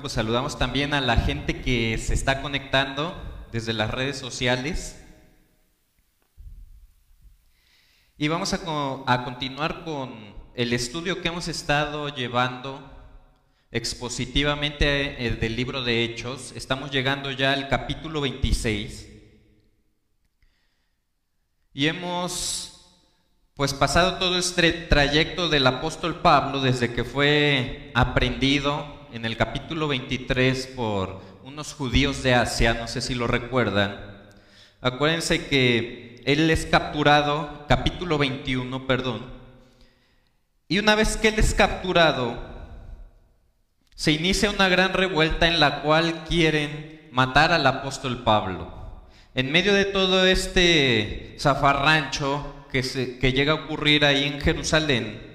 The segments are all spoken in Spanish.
Pues saludamos también a la gente que se está conectando desde las redes sociales. Y vamos a, a continuar con el estudio que hemos estado llevando expositivamente eh, del libro de Hechos. Estamos llegando ya al capítulo 26. Y hemos pues pasado todo este trayecto del apóstol Pablo desde que fue aprendido en el capítulo 23 por unos judíos de Asia, no sé si lo recuerdan. Acuérdense que él es capturado, capítulo 21, perdón. Y una vez que él es capturado, se inicia una gran revuelta en la cual quieren matar al apóstol Pablo. En medio de todo este zafarrancho que, se, que llega a ocurrir ahí en Jerusalén,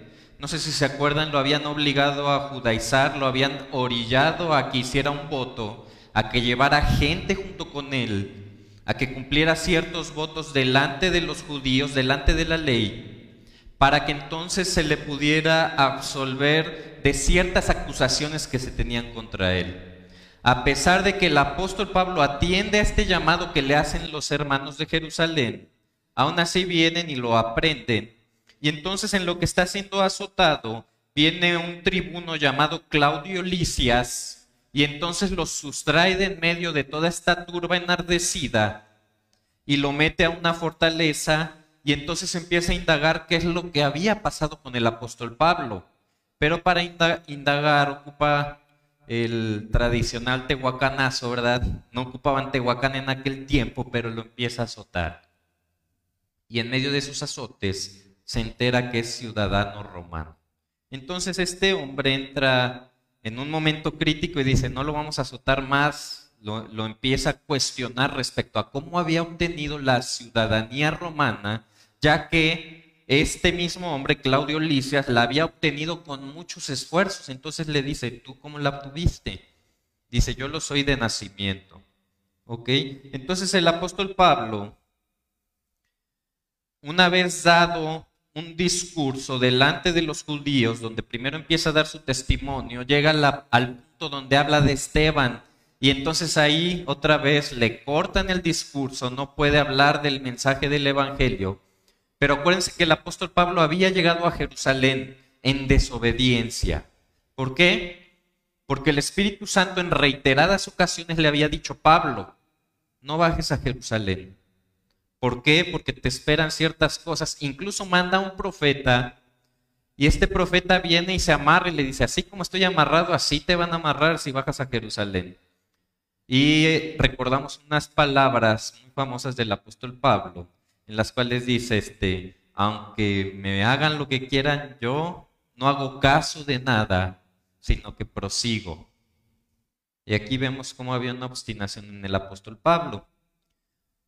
no sé si se acuerdan, lo habían obligado a judaizar, lo habían orillado a que hiciera un voto, a que llevara gente junto con él, a que cumpliera ciertos votos delante de los judíos, delante de la ley, para que entonces se le pudiera absolver de ciertas acusaciones que se tenían contra él. A pesar de que el apóstol Pablo atiende a este llamado que le hacen los hermanos de Jerusalén, aún así vienen y lo aprenden y entonces en lo que está siendo azotado, viene un tribuno llamado Claudio Licias y entonces lo sustrae de en medio de toda esta turba enardecida y lo mete a una fortaleza y entonces empieza a indagar qué es lo que había pasado con el apóstol Pablo. Pero para indagar ocupa el tradicional tehuacanazo, ¿verdad? No ocupaban tehuacán en aquel tiempo, pero lo empieza a azotar. Y en medio de sus azotes se entera que es ciudadano romano. Entonces este hombre entra en un momento crítico y dice, no lo vamos a azotar más, lo, empieza a cuestionar respecto a cómo había obtenido la ciudadanía romana, ya que este mismo hombre, Claudio Licias, la había obtenido con muchos esfuerzos. Entonces le dice, ¿tú cómo la obtuviste? Dice, yo lo soy de nacimiento. ¿Ok? Entonces el apóstol Pablo, una vez dado un discurso delante de los judíos, donde primero empieza a dar su testimonio, llega al punto donde habla de Esteban, y entonces ahí otra vez le cortan el discurso, no puede hablar del mensaje del Evangelio. Pero acuérdense que el apóstol Pablo había llegado a Jerusalén en desobediencia. ¿Por qué? Porque el Espíritu Santo en reiteradas ocasiones le había dicho, Pablo, no bajes a Jerusalén ¿Por qué? Porque te esperan ciertas cosas. Incluso manda un profeta y este profeta viene y se amarra y le dice, así como estoy amarrado, así te van a amarrar si bajas a Jerusalén. Y recordamos unas palabras muy famosas del apóstol Pablo, en las cuales dice, este, aunque me hagan lo que quieran, yo no hago caso de nada, sino que prosigo. Y aquí vemos cómo había una obstinación en el apóstol Pablo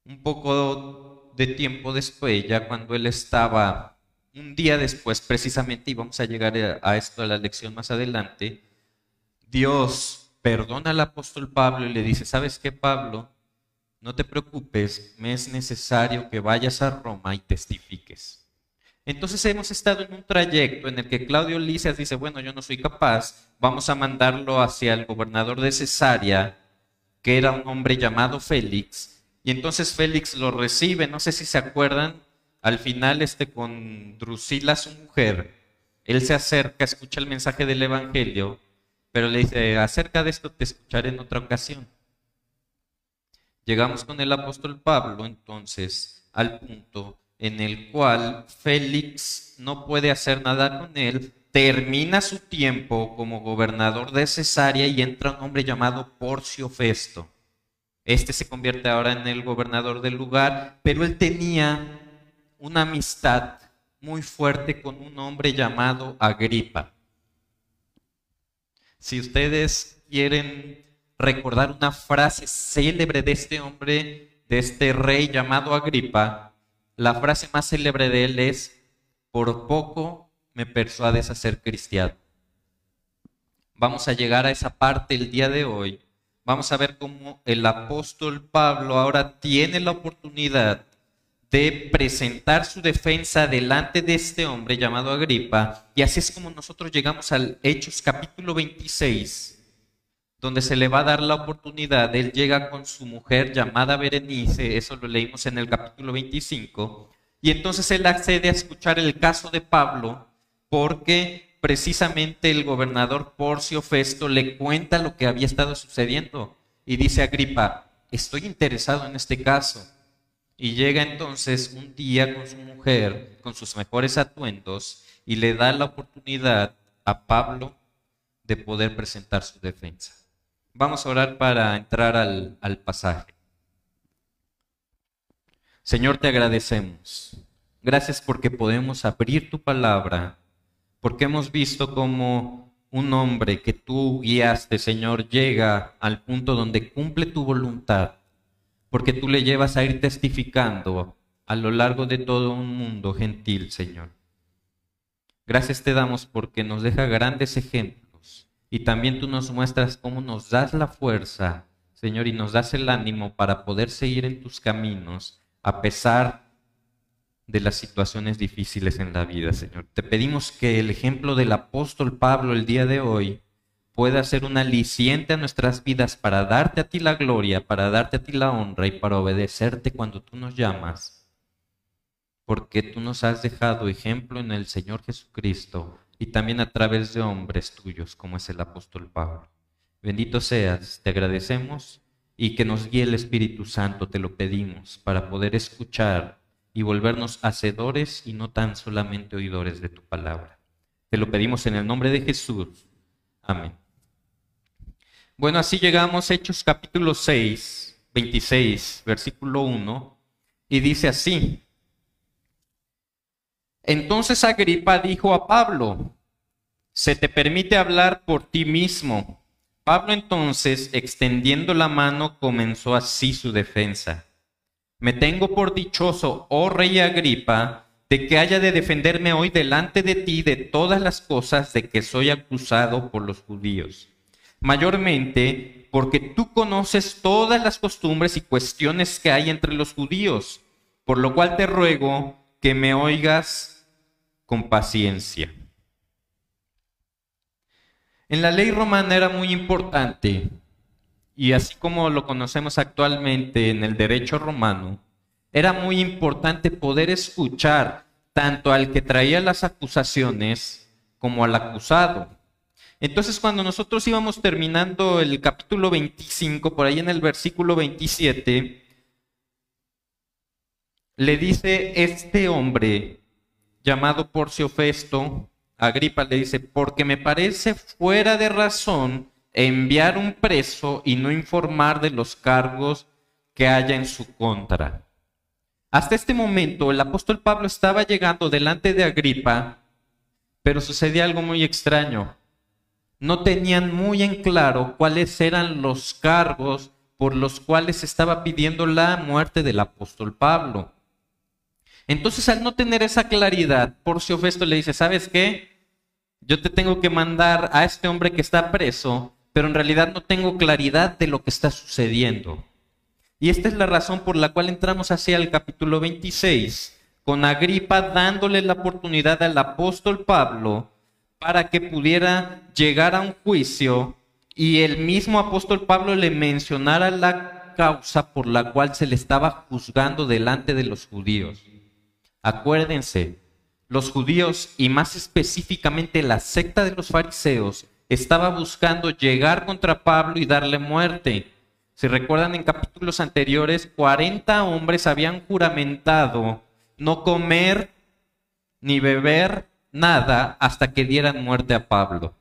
un poco de tiempo después, ya cuando él estaba, un día después precisamente, y vamos a llegar a esto a la lección más adelante, Dios perdona al apóstol Pablo y le dice, ¿sabes qué, Pablo? No te preocupes, me es necesario que vayas a Roma y testifiques. Entonces hemos estado en un trayecto en el que Claudio Licias dice, bueno, yo no soy capaz, vamos a mandarlo hacia el gobernador de Cesarea, que era un hombre llamado Félix, y entonces Félix lo recibe, no sé si se acuerdan, al final este con Drusila, su mujer, él se acerca, escucha el mensaje del Evangelio, pero le dice, acerca de esto te escucharé en otra ocasión. Llegamos con el apóstol Pablo entonces al punto en el cual Félix no puede hacer nada con él, termina su tiempo como gobernador de Cesarea y entra un hombre llamado Porcio Festo. Este se convierte ahora en el gobernador del lugar, pero él tenía una amistad muy fuerte con un hombre llamado Agripa. Si ustedes quieren recordar una frase célebre de este hombre, de este rey llamado Agripa, la frase más célebre de él es, por poco me persuades a ser cristiano. Vamos a llegar a esa parte el día de hoy vamos a ver cómo el apóstol Pablo ahora tiene la oportunidad de presentar su defensa delante de este hombre llamado Agripa. Y así es como nosotros llegamos al Hechos capítulo 26, donde se le va a dar la oportunidad. Él llega con su mujer llamada Berenice, eso lo leímos en el capítulo 25, y entonces él accede a escuchar el caso de Pablo porque precisamente el gobernador Porcio Festo le cuenta lo que había estado sucediendo y dice a Agripa, estoy interesado en este caso. Y llega entonces un día con su mujer, con sus mejores atuendos, y le da la oportunidad a Pablo de poder presentar su defensa. Vamos a orar para entrar al, al pasaje. Señor, te agradecemos. Gracias porque podemos abrir tu palabra, porque hemos visto como un hombre que tú guiaste, Señor, llega al punto donde cumple tu voluntad, porque tú le llevas a ir testificando a lo largo de todo un mundo gentil, Señor. Gracias te damos porque nos deja grandes ejemplos y también tú nos muestras cómo nos das la fuerza, Señor, y nos das el ánimo para poder seguir en tus caminos a pesar de las situaciones difíciles en la vida, Señor. Te pedimos que el ejemplo del apóstol Pablo el día de hoy pueda ser un aliciente a nuestras vidas para darte a ti la gloria, para darte a ti la honra y para obedecerte cuando tú nos llamas porque tú nos has dejado ejemplo en el Señor Jesucristo y también a través de hombres tuyos, como es el apóstol Pablo. Bendito seas, te agradecemos y que nos guíe el Espíritu Santo, te lo pedimos, para poder escuchar y volvernos hacedores y no tan solamente oidores de tu palabra. Te lo pedimos en el nombre de Jesús. Amén. Bueno, así llegamos a Hechos capítulo 6, 26, versículo 1, y dice así, entonces Agripa dijo a Pablo, se te permite hablar por ti mismo. Pablo entonces, extendiendo la mano, comenzó así su defensa. Me tengo por dichoso, oh rey Agripa, de que haya de defenderme hoy delante de ti de todas las cosas de que soy acusado por los judíos. Mayormente porque tú conoces todas las costumbres y cuestiones que hay entre los judíos, por lo cual te ruego que me oigas con paciencia. En la ley romana era muy importante, y así como lo conocemos actualmente en el derecho romano, era muy importante poder escuchar tanto al que traía las acusaciones como al acusado. Entonces cuando nosotros íbamos terminando el capítulo 25, por ahí en el versículo 27, le dice este hombre llamado Porcio Festo, Agripa le dice, porque me parece fuera de razón enviar un preso y no informar de los cargos que haya en su contra. Hasta este momento el apóstol Pablo estaba llegando delante de Agripa, pero sucedía algo muy extraño. No tenían muy en claro cuáles eran los cargos por los cuales estaba pidiendo la muerte del apóstol Pablo. Entonces, al no tener esa claridad, Porcio Festo le dice, ¿sabes qué? Yo te tengo que mandar a este hombre que está preso, pero en realidad no tengo claridad de lo que está sucediendo. Y esta es la razón por la cual entramos hacia el capítulo 26, con Agripa dándole la oportunidad al apóstol Pablo para que pudiera llegar a un juicio y el mismo apóstol Pablo le mencionara la causa por la cual se le estaba juzgando delante de los judíos. Acuérdense, los judíos y más específicamente la secta de los fariseos estaba buscando llegar contra Pablo y darle muerte. Si recuerdan en capítulos anteriores, 40 hombres habían juramentado no comer ni beber nada hasta que dieran muerte a Pablo.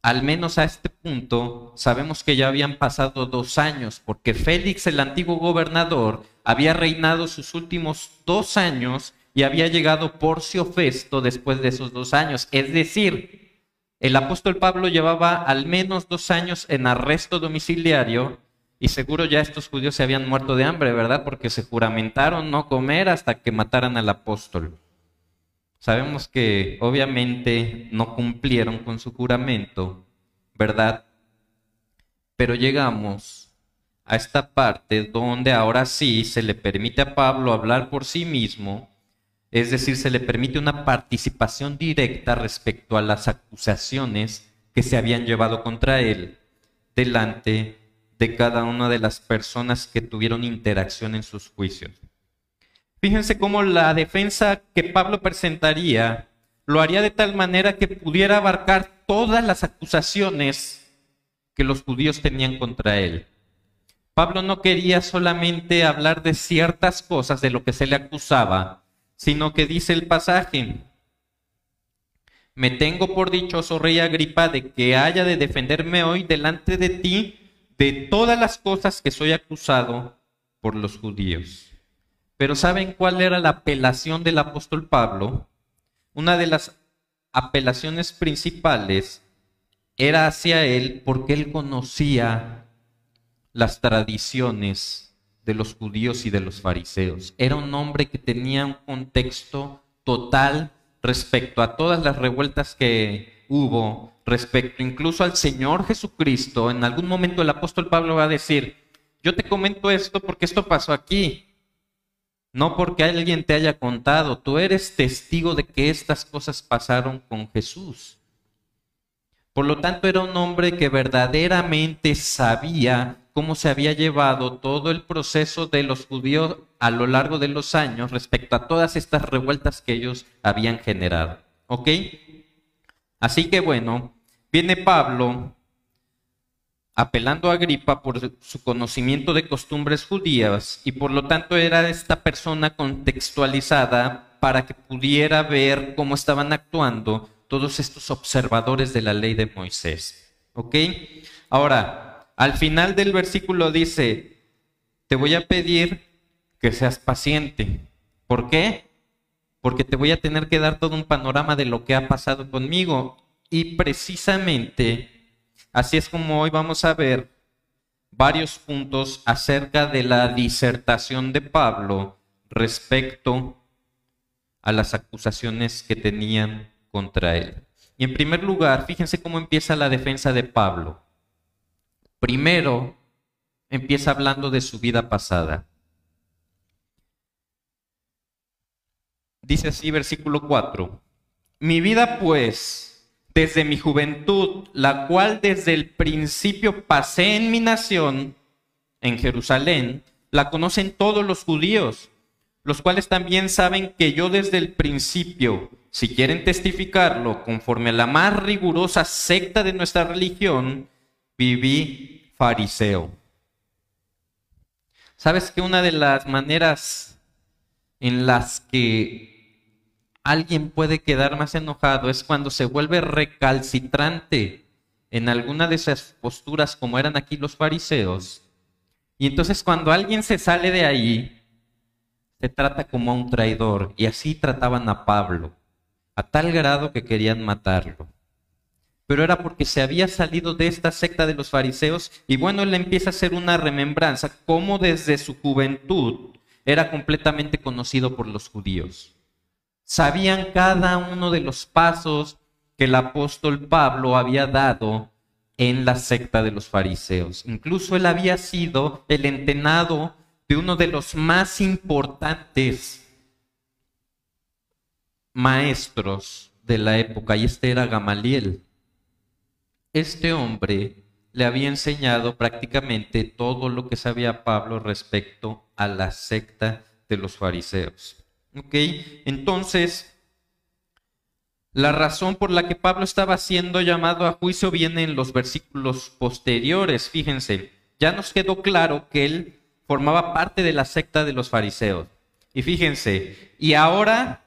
Al menos a este punto sabemos que ya habían pasado dos años, porque Félix, el antiguo gobernador, había reinado sus últimos dos años y había llegado Porcio Festo después de esos dos años. Es decir, el apóstol Pablo llevaba al menos dos años en arresto domiciliario y seguro ya estos judíos se habían muerto de hambre, ¿verdad? Porque se juramentaron no comer hasta que mataran al apóstol. Sabemos que obviamente no cumplieron con su juramento, ¿verdad? Pero llegamos a esta parte donde ahora sí se le permite a Pablo hablar por sí mismo, es decir, se le permite una participación directa respecto a las acusaciones que se habían llevado contra él. delante de cada una de las personas que tuvieron interacción en sus juicios. Fíjense cómo la defensa que Pablo presentaría lo haría de tal manera que pudiera abarcar todas las acusaciones que los judíos tenían contra él. Pablo no quería solamente hablar de ciertas cosas de lo que se le acusaba, sino que dice el pasaje, me tengo por dichoso, rey Agripa, de que haya de defenderme hoy delante de ti de todas las cosas que soy acusado por los judíos. Pero ¿saben cuál era la apelación del apóstol Pablo? Una de las apelaciones principales era hacia él porque él conocía las tradiciones de los judíos y de los fariseos. Era un hombre que tenía un contexto total respecto a todas las revueltas que hubo, respecto incluso al Señor Jesucristo. En algún momento el apóstol Pablo va a decir, yo te comento esto porque esto pasó aquí, no porque alguien te haya contado, tú eres testigo de que estas cosas pasaron con Jesús. Por lo tanto, era un hombre que verdaderamente sabía cómo se había llevado todo el proceso de los judíos a lo largo de los años respecto a todas estas revueltas que ellos habían generado. ¿Ok? Así que bueno, viene Pablo apelando a Agripa por su conocimiento de costumbres judías y por lo tanto era esta persona contextualizada para que pudiera ver cómo estaban actuando todos estos observadores de la ley de Moisés. ¿Ok? Ahora, al final del versículo dice, te voy a pedir que seas paciente. ¿Por qué? Porque te voy a tener que dar todo un panorama de lo que ha pasado conmigo. Y precisamente así es como hoy vamos a ver varios puntos acerca de la disertación de Pablo respecto a las acusaciones que tenían contra él. Y en primer lugar, fíjense cómo empieza la defensa de Pablo. Primero, empieza hablando de su vida pasada. Dice así versículo 4. Mi vida pues, desde mi juventud, la cual desde el principio pasé en mi nación, en Jerusalén, la conocen todos los judíos, los cuales también saben que yo desde el principio si quieren testificarlo conforme a la más rigurosa secta de nuestra religión, viví fariseo. ¿Sabes que una de las maneras en las que alguien puede quedar más enojado es cuando se vuelve recalcitrante en alguna de esas posturas como eran aquí los fariseos? Y entonces cuando alguien se sale de ahí, se trata como a un traidor. Y así trataban a Pablo a tal grado que querían matarlo. Pero era porque se había salido de esta secta de los fariseos y bueno, él empieza a hacer una remembranza cómo desde su juventud era completamente conocido por los judíos. Sabían cada uno de los pasos que el apóstol Pablo había dado en la secta de los fariseos. Incluso él había sido el entenado de uno de los más importantes maestros de la época, y este era Gamaliel. Este hombre le había enseñado prácticamente todo lo que sabía Pablo respecto a la secta de los fariseos. ¿Ok? Entonces, la razón por la que Pablo estaba siendo llamado a juicio viene en los versículos posteriores. Fíjense, ya nos quedó claro que él formaba parte de la secta de los fariseos. Y fíjense, y ahora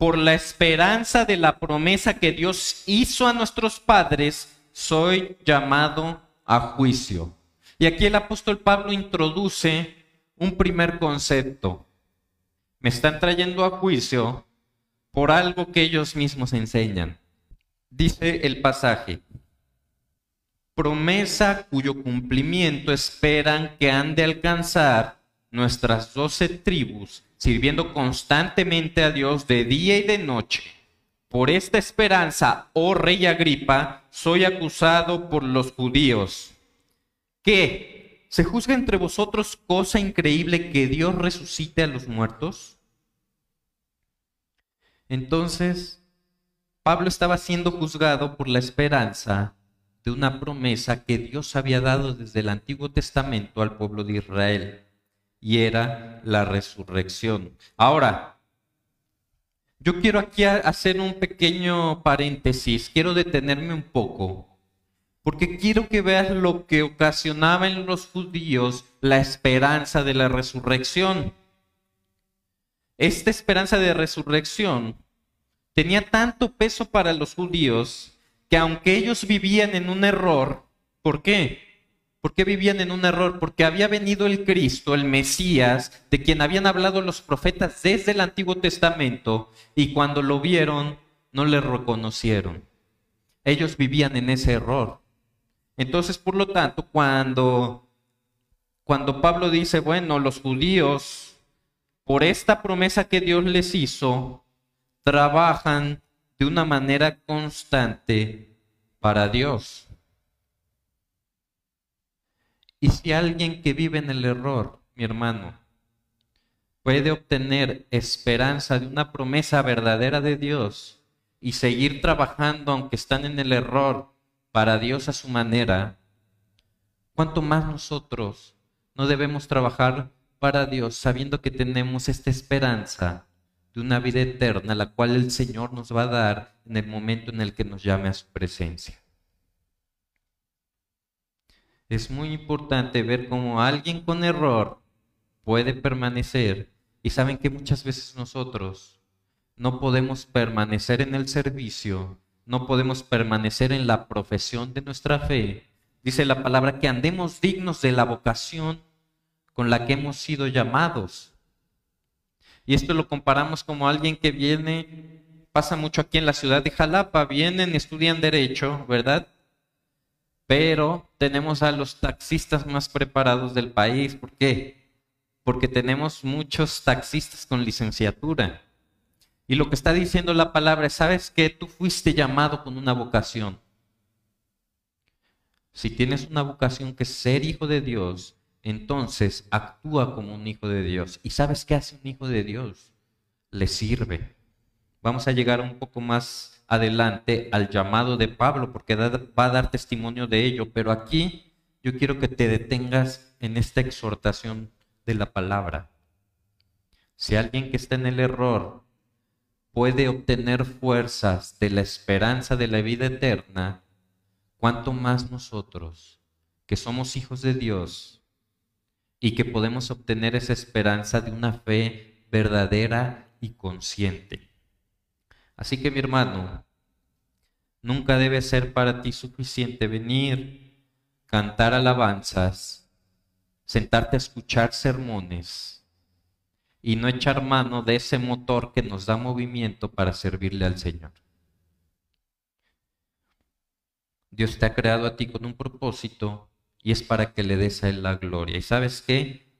por la esperanza de la promesa que Dios hizo a nuestros padres, soy llamado a juicio. Y aquí el apóstol Pablo introduce un primer concepto. Me están trayendo a juicio por algo que ellos mismos enseñan. Dice el pasaje, promesa cuyo cumplimiento esperan que han de alcanzar nuestras doce tribus sirviendo constantemente a Dios de día y de noche. Por esta esperanza, oh rey Agripa, soy acusado por los judíos. ¿Qué? ¿Se juzga entre vosotros cosa increíble que Dios resucite a los muertos? Entonces, Pablo estaba siendo juzgado por la esperanza de una promesa que Dios había dado desde el Antiguo Testamento al pueblo de Israel, y era la resurrección. Ahora, yo quiero aquí hacer un pequeño paréntesis, quiero detenerme un poco, porque quiero que veas lo que ocasionaba en los judíos la esperanza de la resurrección. Esta esperanza de resurrección tenía tanto peso para los judíos que aunque ellos vivían en un error, ¿por qué? ¿Por qué vivían en un error? Porque había venido el Cristo, el Mesías, de quien habían hablado los profetas desde el Antiguo Testamento, y cuando lo vieron, no le reconocieron. Ellos vivían en ese error. Entonces, por lo tanto, cuando, cuando Pablo dice, bueno, los judíos, por esta promesa que Dios les hizo, trabajan de una manera constante para Dios. Y si alguien que vive en el error, mi hermano, puede obtener esperanza de una promesa verdadera de Dios y seguir trabajando aunque están en el error para Dios a su manera, ¿cuánto más nosotros no debemos trabajar para Dios sabiendo que tenemos esta esperanza de una vida eterna, la cual el Señor nos va a dar en el momento en el que nos llame a su presencia. Es muy importante ver cómo alguien con error puede permanecer y saben que muchas veces nosotros no podemos permanecer en el servicio, no podemos permanecer en la profesión de nuestra fe. Dice la palabra que andemos dignos de la vocación con la que hemos sido llamados. Y esto lo comparamos como alguien que viene, pasa mucho aquí en la ciudad de Jalapa, vienen, estudian derecho, ¿verdad? Pero tenemos a los taxistas más preparados del país. ¿Por qué? Porque tenemos muchos taxistas con licenciatura. Y lo que está diciendo la palabra es, ¿sabes que Tú fuiste llamado con una vocación. Si tienes una vocación que es ser hijo de Dios, entonces actúa como un hijo de Dios. ¿Y sabes qué hace un hijo de Dios? Le sirve. Vamos a llegar un poco más adelante al llamado de Pablo porque va a dar testimonio de ello, pero aquí yo quiero que te detengas en esta exhortación de la palabra. Si alguien que está en el error puede obtener fuerzas de la esperanza de la vida eterna, ¿cuánto más nosotros, que somos hijos de Dios, y que podemos obtener esa esperanza de una fe verdadera y consciente. Así que mi hermano, nunca debe ser para ti suficiente venir, cantar alabanzas, sentarte a escuchar sermones y no echar mano de ese motor que nos da movimiento para servirle al Señor. Dios te ha creado a ti con un propósito y es para que le des a Él la gloria. ¿Y sabes qué?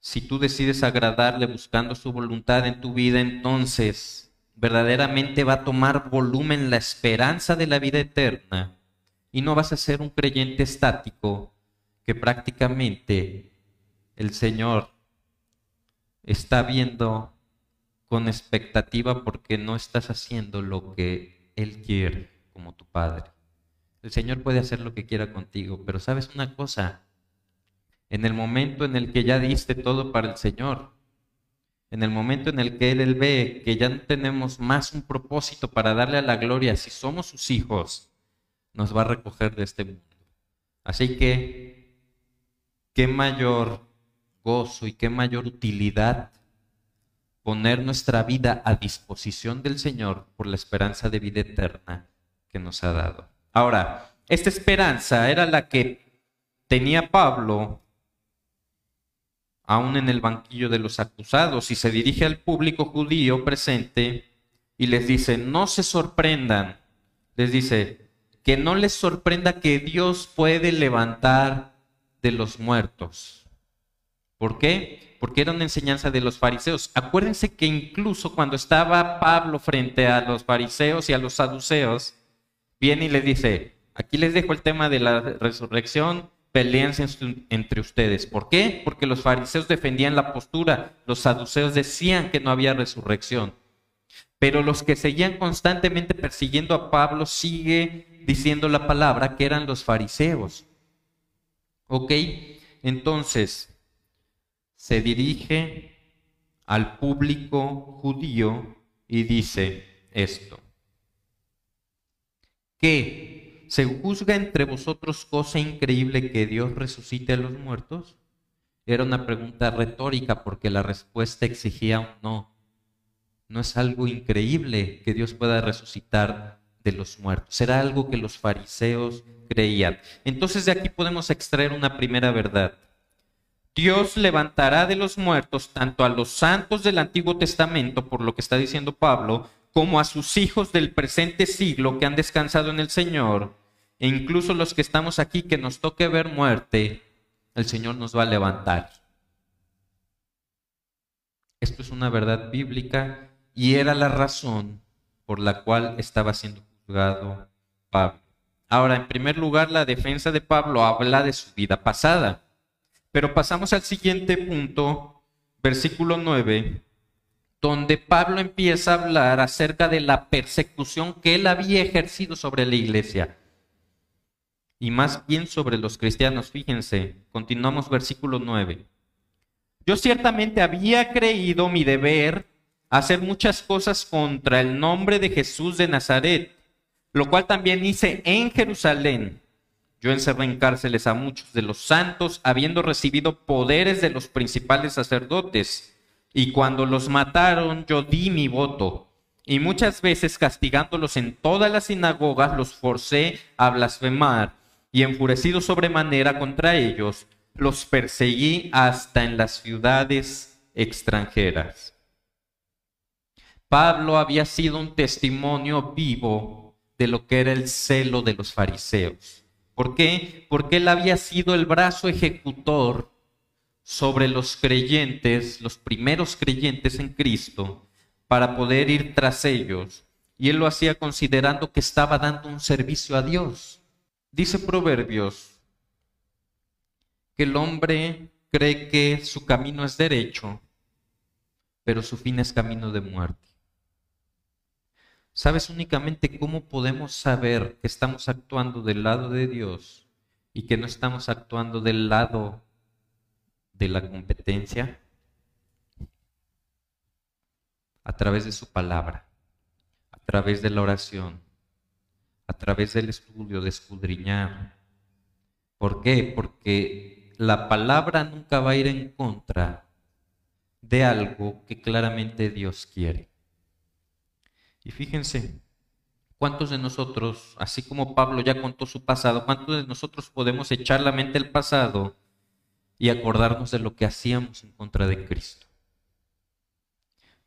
Si tú decides agradarle buscando su voluntad en tu vida, entonces verdaderamente va a tomar volumen la esperanza de la vida eterna y no vas a ser un creyente estático que prácticamente el Señor está viendo con expectativa porque no estás haciendo lo que Él quiere como tu Padre. El Señor puede hacer lo que quiera contigo, pero sabes una cosa, en el momento en el que ya diste todo para el Señor, en el momento en el que Él, ve que ya no tenemos más un propósito para darle a la gloria, si somos sus hijos, nos va a recoger de este mundo. Así que, qué mayor gozo y qué mayor utilidad poner nuestra vida a disposición del Señor por la esperanza de vida eterna que nos ha dado. Ahora, esta esperanza era la que tenía Pablo aún en el banquillo de los acusados y se dirige al público judío presente y les dice, no se sorprendan, les dice, que no les sorprenda que Dios puede levantar de los muertos. ¿Por qué? Porque era una enseñanza de los fariseos. Acuérdense que incluso cuando estaba Pablo frente a los fariseos y a los saduceos, viene y les dice, aquí les dejo el tema de la resurrección, entre ustedes. ¿Por qué? Porque los fariseos defendían la postura, los saduceos decían que no había resurrección. Pero los que seguían constantemente persiguiendo a Pablo sigue diciendo la palabra que eran los fariseos. ¿Ok? Entonces, se dirige al público judío y dice esto. ¿Qué? ¿Se juzga entre vosotros cosa increíble que Dios resucite a los muertos? Era una pregunta retórica porque la respuesta exigía un no. No es algo increíble que Dios pueda resucitar de los muertos. Será algo que los fariseos creían. Entonces de aquí podemos extraer una primera verdad. Dios levantará de los muertos tanto a los santos del Antiguo Testamento, por lo que está diciendo Pablo, como a sus hijos del presente siglo que han descansado en el Señor, e incluso los que estamos aquí que nos toque ver muerte, el Señor nos va a levantar. Esto es una verdad bíblica y era la razón por la cual estaba siendo juzgado Pablo. Ahora, en primer lugar, la defensa de Pablo habla de su vida pasada. Pero pasamos al siguiente punto, versículo 9, donde Pablo empieza a hablar acerca de la persecución que él había ejercido sobre la iglesia. Y más bien sobre los cristianos, fíjense, continuamos versículo 9. Yo ciertamente había creído mi deber hacer muchas cosas contra el nombre de Jesús de Nazaret, lo cual también hice en Jerusalén. Yo encerré en cárceles a muchos de los santos, habiendo recibido poderes de los principales sacerdotes y cuando los mataron, yo di mi voto. Y muchas veces castigándolos en todas las sinagogas, los forcé a blasfemar. Y enfurecido sobremanera contra ellos, los perseguí hasta en las ciudades extranjeras. Pablo había sido un testimonio vivo de lo que era el celo de los fariseos. ¿Por qué? Porque él había sido el brazo ejecutor sobre los creyentes, los primeros creyentes en Cristo, para poder ir tras ellos. Y él lo hacía considerando que estaba dando un servicio a Dios. Dice Proverbios que el hombre cree que su camino es derecho, pero su fin es camino de muerte. ¿Sabes únicamente cómo podemos saber que estamos actuando del lado de Dios y que no estamos actuando del lado de la competencia a través de su palabra, a través de la oración, a través del estudio, de escudriñar. ¿Por qué? Porque la palabra nunca va a ir en contra de algo que claramente Dios quiere. Y fíjense, ¿cuántos de nosotros, así como Pablo ya contó su pasado, cuántos de nosotros podemos echar la mente al pasado y acordarnos de lo que hacíamos en contra de Cristo.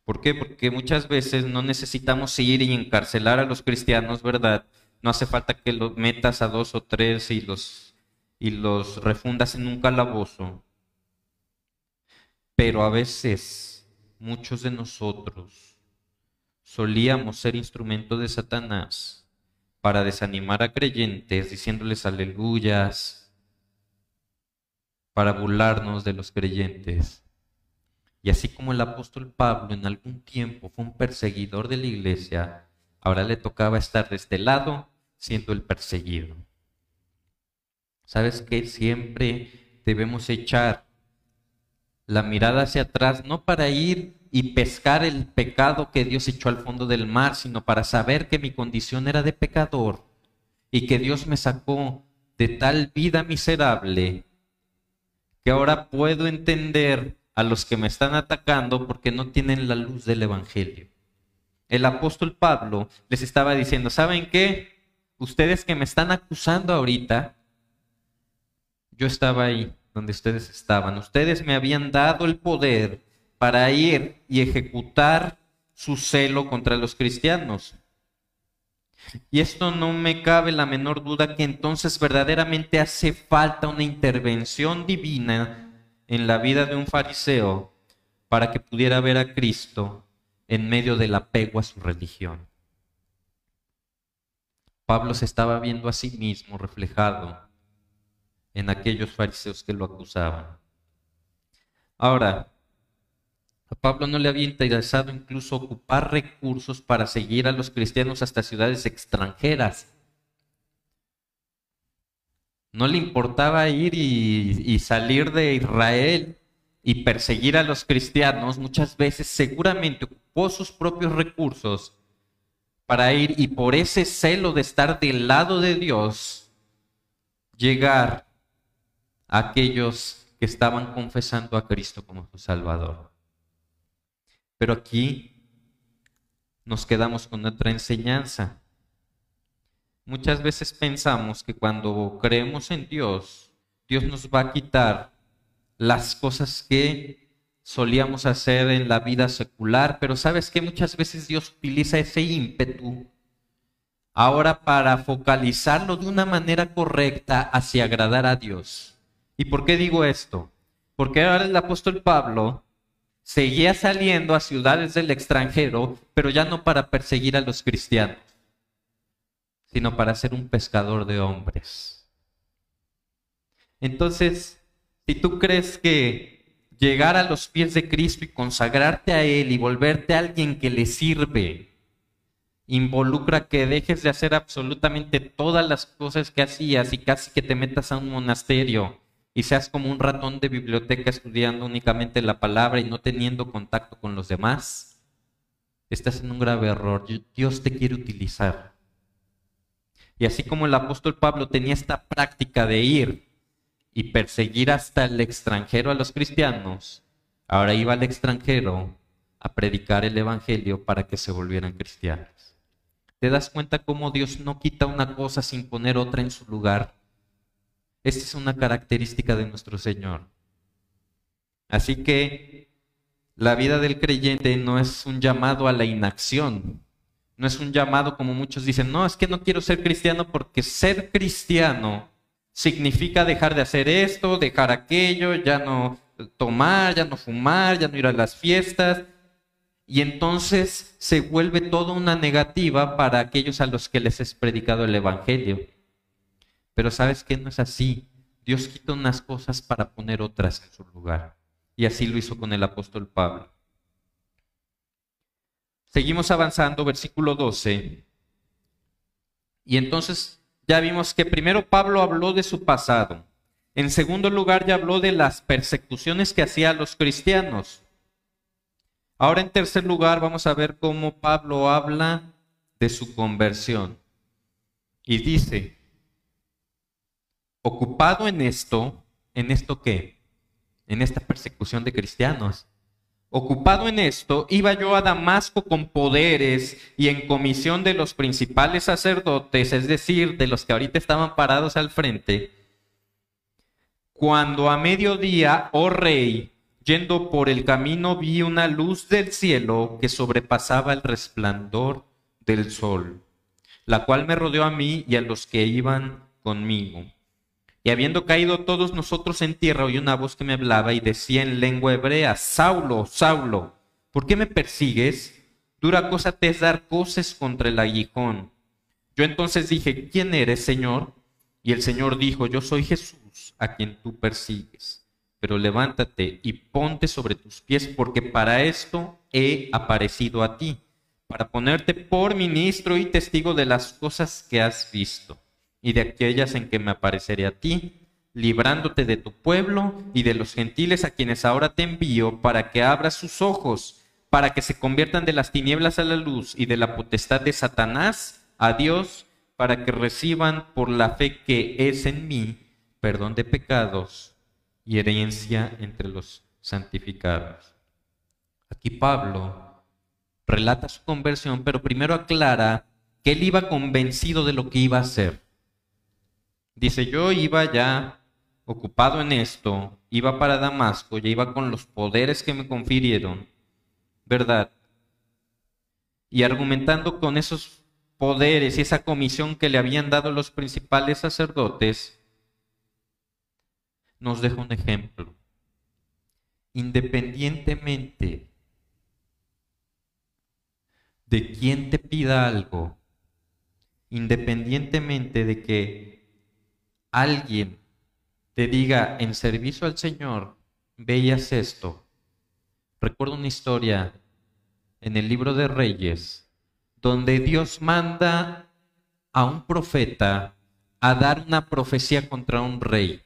¿Por qué? Porque muchas veces no necesitamos ir y encarcelar a los cristianos, ¿verdad? No hace falta que los metas a dos o tres y los, y los refundas en un calabozo. Pero a veces muchos de nosotros solíamos ser instrumentos de Satanás para desanimar a creyentes diciéndoles aleluyas, para burlarnos de los creyentes. Y así como el apóstol Pablo en algún tiempo fue un perseguidor de la iglesia, ahora le tocaba estar de este lado siendo el perseguido. ¿Sabes que Siempre debemos echar la mirada hacia atrás, no para ir y pescar el pecado que Dios echó al fondo del mar, sino para saber que mi condición era de pecador y que Dios me sacó de tal vida miserable que ahora puedo entender a los que me están atacando porque no tienen la luz del Evangelio. El apóstol Pablo les estaba diciendo, ¿saben qué? Ustedes que me están acusando ahorita, yo estaba ahí donde ustedes estaban. Ustedes me habían dado el poder para ir y ejecutar su celo contra los cristianos. Y esto no me cabe la menor duda que entonces verdaderamente hace falta una intervención divina en la vida de un fariseo para que pudiera ver a Cristo en medio del apego a su religión. Pablo se estaba viendo a sí mismo reflejado en aquellos fariseos que lo acusaban. Ahora, a Pablo no le había interesado incluso ocupar recursos para seguir a los cristianos hasta ciudades extranjeras. No le importaba ir y, salir de Israel y perseguir a los cristianos. Muchas veces seguramente ocupó sus propios recursos para ir y por ese celo de estar del lado de Dios, llegar a aquellos que estaban confesando a Cristo como su Salvador. Pero aquí nos quedamos con otra enseñanza. Muchas veces pensamos que cuando creemos en Dios, Dios nos va a quitar las cosas que solíamos hacer en la vida secular, pero sabes que muchas veces Dios utiliza ese ímpetu ahora para focalizarlo de una manera correcta hacia agradar a Dios. ¿Y por qué digo esto? Porque ahora el apóstol Pablo seguía saliendo a ciudades del extranjero, pero ya no para perseguir a los cristianos sino para ser un pescador de hombres. Entonces, si tú crees que llegar a los pies de Cristo y consagrarte a Él y volverte a alguien que le sirve, involucra que dejes de hacer absolutamente todas las cosas que hacías y casi que te metas a un monasterio y seas como un ratón de biblioteca estudiando únicamente la palabra y no teniendo contacto con los demás, estás en un grave error. Dios te quiere utilizar. Y así como el apóstol Pablo tenía esta práctica de ir y perseguir hasta el extranjero a los cristianos, ahora iba al extranjero a predicar el Evangelio para que se volvieran cristianos. ¿Te das cuenta cómo Dios no quita una cosa sin poner otra en su lugar? Esta es una característica de nuestro Señor. Así que la vida del creyente no es un llamado a la inacción, no es un llamado como muchos dicen, no, es que no quiero ser cristiano porque ser cristiano significa dejar de hacer esto, dejar aquello, ya no tomar, ya no fumar, ya no ir a las fiestas. Y entonces se vuelve toda una negativa para aquellos a los que les es predicado el Evangelio. Pero sabes que no es así. Dios quita unas cosas para poner otras en su lugar. Y así lo hizo con el apóstol Pablo. Seguimos avanzando, versículo 12. Y entonces ya vimos que primero Pablo habló de su pasado. En segundo lugar ya habló de las persecuciones que hacía a los cristianos. Ahora en tercer lugar vamos a ver cómo Pablo habla de su conversión. Y dice, ocupado en esto, ¿en esto qué? En esta persecución de cristianos. Ocupado en esto, iba yo a Damasco con poderes y en comisión de los principales sacerdotes, es decir, de los que ahorita estaban parados al frente, cuando a mediodía, oh rey, yendo por el camino vi una luz del cielo que sobrepasaba el resplandor del sol, la cual me rodeó a mí y a los que iban conmigo. Y habiendo caído todos nosotros en tierra, oí una voz que me hablaba y decía en lengua hebrea, Saulo, Saulo, ¿por qué me persigues? Dura cosa te es dar cosas contra el aguijón. Yo entonces dije, ¿quién eres, Señor? Y el Señor dijo, yo soy Jesús, a quien tú persigues. Pero levántate y ponte sobre tus pies, porque para esto he aparecido a ti, para ponerte por ministro y testigo de las cosas que has visto y de aquellas en que me apareceré a ti, librándote de tu pueblo y de los gentiles a quienes ahora te envío para que abras sus ojos, para que se conviertan de las tinieblas a la luz y de la potestad de Satanás a Dios, para que reciban por la fe que es en mí perdón de pecados y herencia entre los santificados. Aquí Pablo relata su conversión, pero primero aclara que él iba convencido de lo que iba a hacer. Dice, yo iba ya ocupado en esto, iba para Damasco, ya iba con los poderes que me confirieron, ¿verdad? Y argumentando con esos poderes y esa comisión que le habían dado los principales sacerdotes, nos deja un ejemplo. Independientemente de quién te pida algo, independientemente de que alguien te diga en servicio al Señor, veías esto. Recuerdo una historia en el libro de Reyes, donde Dios manda a un profeta a dar una profecía contra un rey.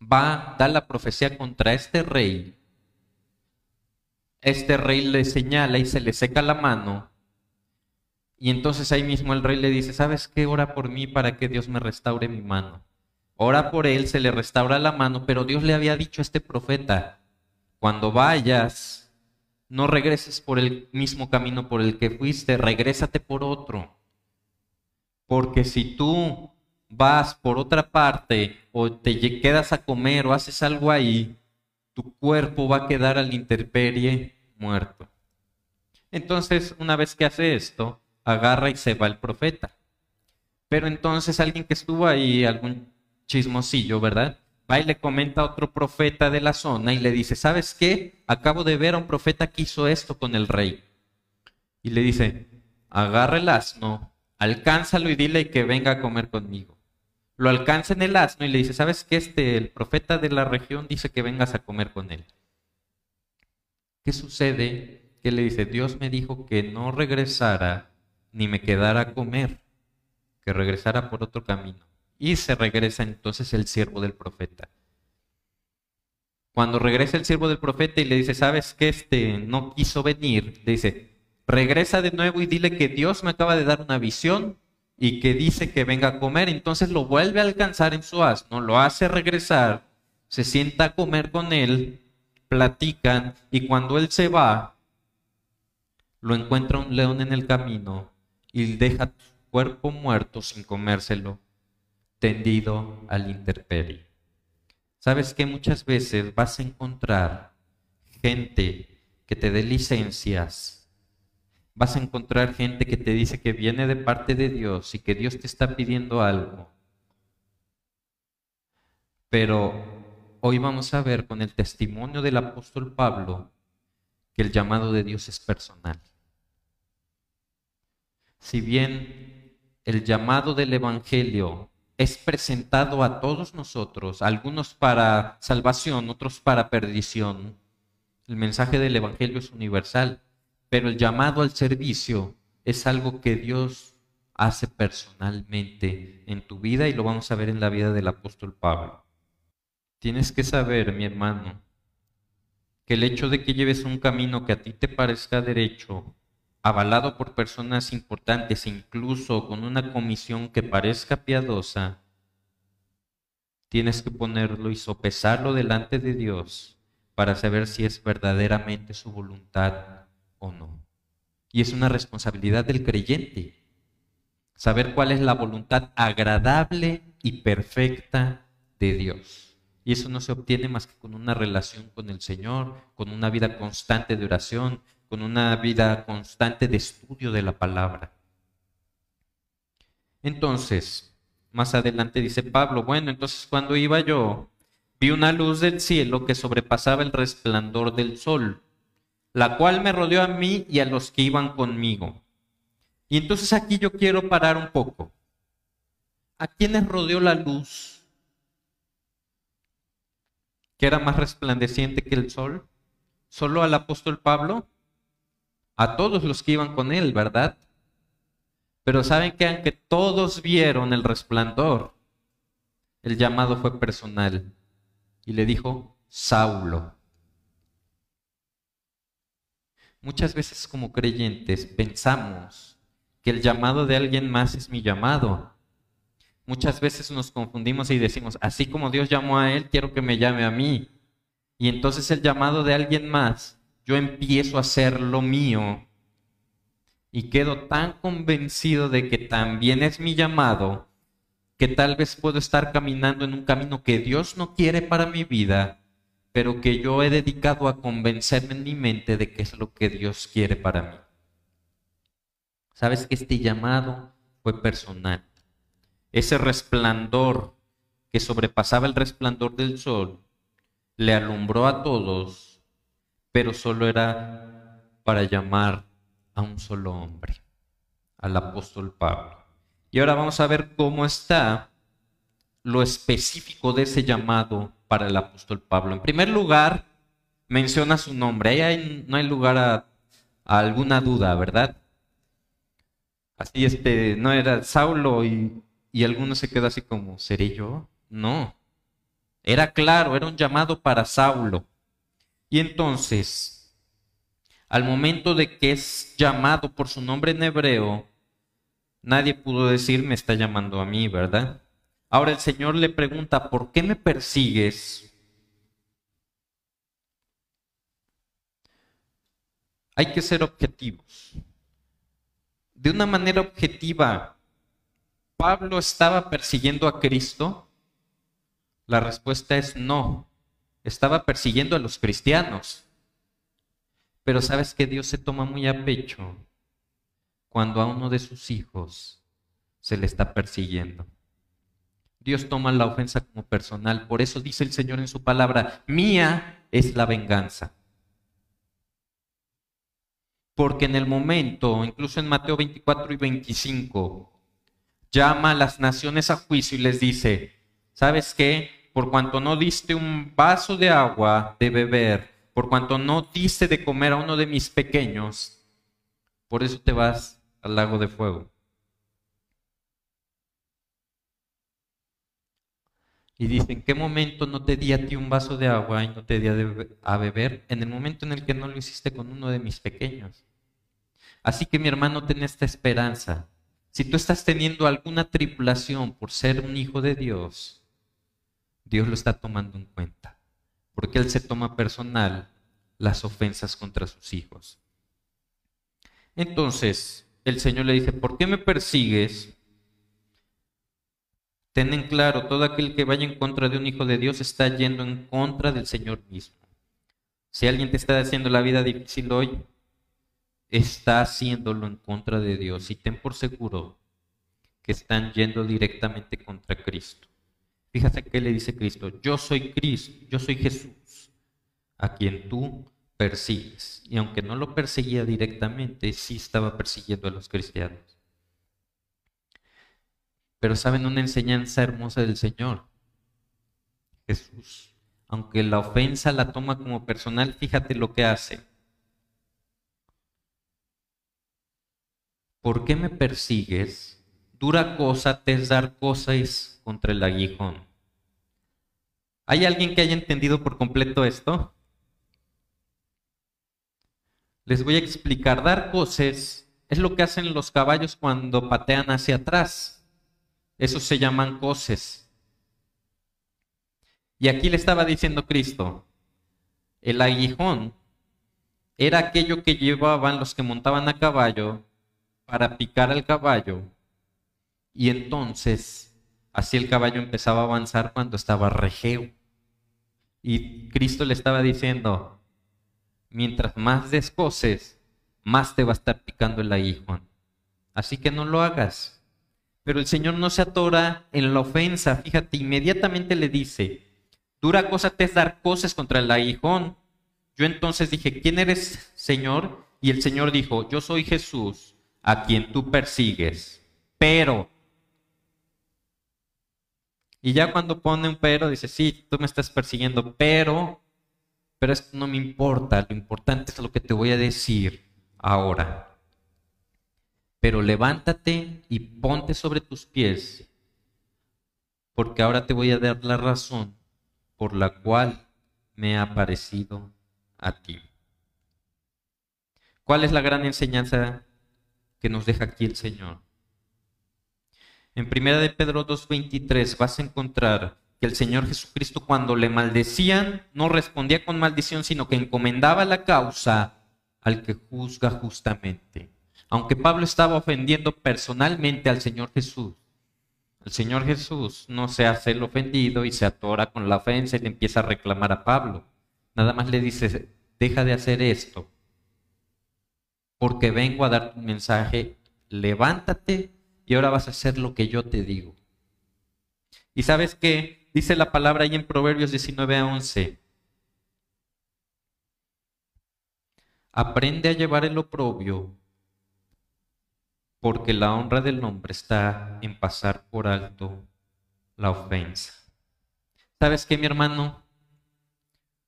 Va a dar la profecía contra este rey. Este rey le señala y se le seca la mano. Y entonces ahí mismo el rey le dice, ¿sabes qué? Ora por mí para que Dios me restaure mi mano. Ora por él, se le restaura la mano, pero Dios le había dicho a este profeta, cuando vayas, no regreses por el mismo camino por el que fuiste, regrésate por otro. Porque si tú vas por otra parte o te quedas a comer o haces algo ahí, tu cuerpo va a quedar al interperie muerto. Entonces, una vez que hace esto, agarra y se va el profeta. Pero entonces alguien que estuvo ahí, algún chismosillo, ¿verdad? Va y le comenta a otro profeta de la zona y le dice, ¿sabes qué? Acabo de ver a un profeta que hizo esto con el rey. Y le dice, agarra el asno, alcánzalo y dile que venga a comer conmigo. Lo alcanza en el asno y le dice, ¿sabes qué? Este, el profeta de la región dice que vengas a comer con él. ¿Qué sucede? Que le dice, Dios me dijo que no regresara ni me quedara a comer, que regresara por otro camino. Y se regresa entonces el siervo del profeta. Cuando regresa el siervo del profeta y le dice, ¿sabes qué? Este no quiso venir, le dice, regresa de nuevo y dile que Dios me acaba de dar una visión y que dice que venga a comer. Entonces lo vuelve a alcanzar en su asno, lo hace regresar, se sienta a comer con él, platican y cuando él se va, lo encuentra un león en el camino y deja su cuerpo muerto sin comérselo, tendido al interperio. Sabes que muchas veces vas a encontrar gente que te dé licencias vas a encontrar gente que te dice que viene de parte de Dios y que Dios te está pidiendo algo. Pero hoy vamos a ver con el testimonio del apóstol Pablo que el llamado de Dios es personal. Si bien el llamado del Evangelio es presentado a todos nosotros, algunos para salvación, otros para perdición, el mensaje del Evangelio es universal. Pero el llamado al servicio es algo que Dios hace personalmente en tu vida y lo vamos a ver en la vida del apóstol Pablo. Tienes que saber, mi hermano, que el hecho de que lleves un camino que a ti te parezca derecho, avalado por personas importantes, incluso con una comisión que parezca piadosa, tienes que ponerlo y sopesarlo delante de Dios para saber si es verdaderamente su voluntad o no. Y es una responsabilidad del creyente saber cuál es la voluntad agradable y perfecta de Dios. Y eso no se obtiene más que con una relación con el Señor, con una vida constante de oración, con una vida constante de estudio de la palabra. Entonces, más adelante dice Pablo, bueno, entonces cuando iba yo, vi una luz del cielo que sobrepasaba el resplandor del sol la cual me rodeó a mí y a los que iban conmigo. Y entonces aquí yo quiero parar un poco. ¿A quiénes rodeó la luz? ¿Que era más resplandeciente que el sol? ¿Solo al apóstol Pablo? A todos los que iban con él, ¿verdad? Pero saben que aunque todos vieron el resplandor, el llamado fue personal. Y le dijo, Saulo, Muchas veces como creyentes pensamos que el llamado de alguien más es mi llamado. Muchas veces nos confundimos y decimos, así como Dios llamó a él, quiero que me llame a mí. Y entonces el llamado de alguien más, yo empiezo a hacer lo mío y quedo tan convencido de que también es mi llamado, que tal vez puedo estar caminando en un camino que Dios no quiere para mi vida pero que yo he dedicado a convencerme en mi mente de qué es lo que Dios quiere para mí. Sabes que este llamado fue personal. Ese resplandor que sobrepasaba el resplandor del sol le alumbró a todos, pero solo era para llamar a un solo hombre, al apóstol Pablo. Y ahora vamos a ver cómo está lo específico de ese llamado para el apóstol Pablo. En primer lugar, menciona su nombre. Ahí no hay lugar a, alguna duda, ¿verdad? Así este, no era Saulo y, Y algunos se quedan así como, ¿seré yo? No. Era claro, era un llamado para Saulo. Y entonces, al momento de que es llamado por su nombre en hebreo, nadie pudo decir, me está llamando a mí, ¿verdad? Ahora el Señor le pregunta, ¿por qué me persigues? Hay que ser objetivos. De una manera objetiva, ¿Pablo estaba persiguiendo a Cristo? La respuesta es no. Estaba persiguiendo a los cristianos. Pero sabes que Dios se toma muy a pecho cuando a uno de sus hijos se le está persiguiendo. Dios toma la ofensa como personal. Por eso dice el Señor en su palabra, mía es la venganza. Porque en el momento, incluso en Mateo 24 y 25, llama a las naciones a juicio y les dice, ¿sabes qué? Por cuanto no diste un vaso de agua de beber, por cuanto no diste de comer a uno de mis pequeños, por eso te vas al lago de fuego. Y dice, ¿en qué momento no te di a ti un vaso de agua y no te di a, beber? En el momento en el que no lo hiciste con uno de mis pequeños. Así que mi hermano, ten esta esperanza. Si tú estás teniendo alguna tripulación por ser un hijo de Dios, Dios lo está tomando en cuenta. Porque Él se toma personal las ofensas contra sus hijos. Entonces, el Señor le dice, ¿por qué me persigues? Ten en claro, todo aquel que vaya en contra de un hijo de Dios está yendo en contra del Señor mismo. Si alguien te está haciendo la vida difícil hoy, está haciéndolo en contra de Dios. Y ten por seguro que están yendo directamente contra Cristo. Fíjate que le dice Cristo, yo soy Cristo, yo soy Jesús, a quien tú persigues. Y aunque no lo perseguía directamente, sí estaba persiguiendo a los cristianos. Pero saben una enseñanza hermosa del Señor. Jesús, aunque la ofensa la toma como personal, fíjate lo que hace. ¿Por qué me persigues? Dura cosa te es dar cosas contra el aguijón. ¿Hay alguien que haya entendido por completo esto? Les voy a explicar. Dar cosas es lo que hacen los caballos cuando patean hacia atrás. Esos se llaman coces. Y aquí le estaba diciendo Cristo, el aguijón era aquello que llevaban los que montaban a caballo para picar al caballo. Y entonces, así el caballo empezaba a avanzar cuando estaba rejeo. Y Cristo le estaba diciendo, mientras más descoces, más te va a estar picando el aguijón. Así que no lo hagas. Pero el Señor no se atora en la ofensa. Fíjate, inmediatamente le dice, dura cosa te es dar cosas contra el aguijón. Yo entonces dije, ¿quién eres, Señor? Y el Señor dijo, yo soy Jesús, a quien tú persigues. Pero... Y ya cuando pone un pero, dice, sí, tú me estás persiguiendo, pero... Pero esto no me importa, lo importante es lo que te voy a decir ahora pero levántate y ponte sobre tus pies, porque ahora te voy a dar la razón por la cual me ha aparecido a ti. ¿Cuál es la gran enseñanza que nos deja aquí el Señor? En 1 de Pedro 2.23 vas a encontrar que el Señor Jesucristo cuando le maldecían no respondía con maldición, sino que encomendaba la causa al que juzga justamente aunque Pablo estaba ofendiendo personalmente al Señor Jesús, el Señor Jesús no se hace el ofendido y se atora con la ofensa y le empieza a reclamar a Pablo. Nada más le dice, deja de hacer esto, porque vengo a dar un mensaje, levántate y ahora vas a hacer lo que yo te digo. Y sabes qué? Dice la palabra ahí en Proverbios 19 a 11. Aprende a llevar el oprobio porque la honra del hombre está en pasar por alto la ofensa. ¿Sabes qué, mi hermano?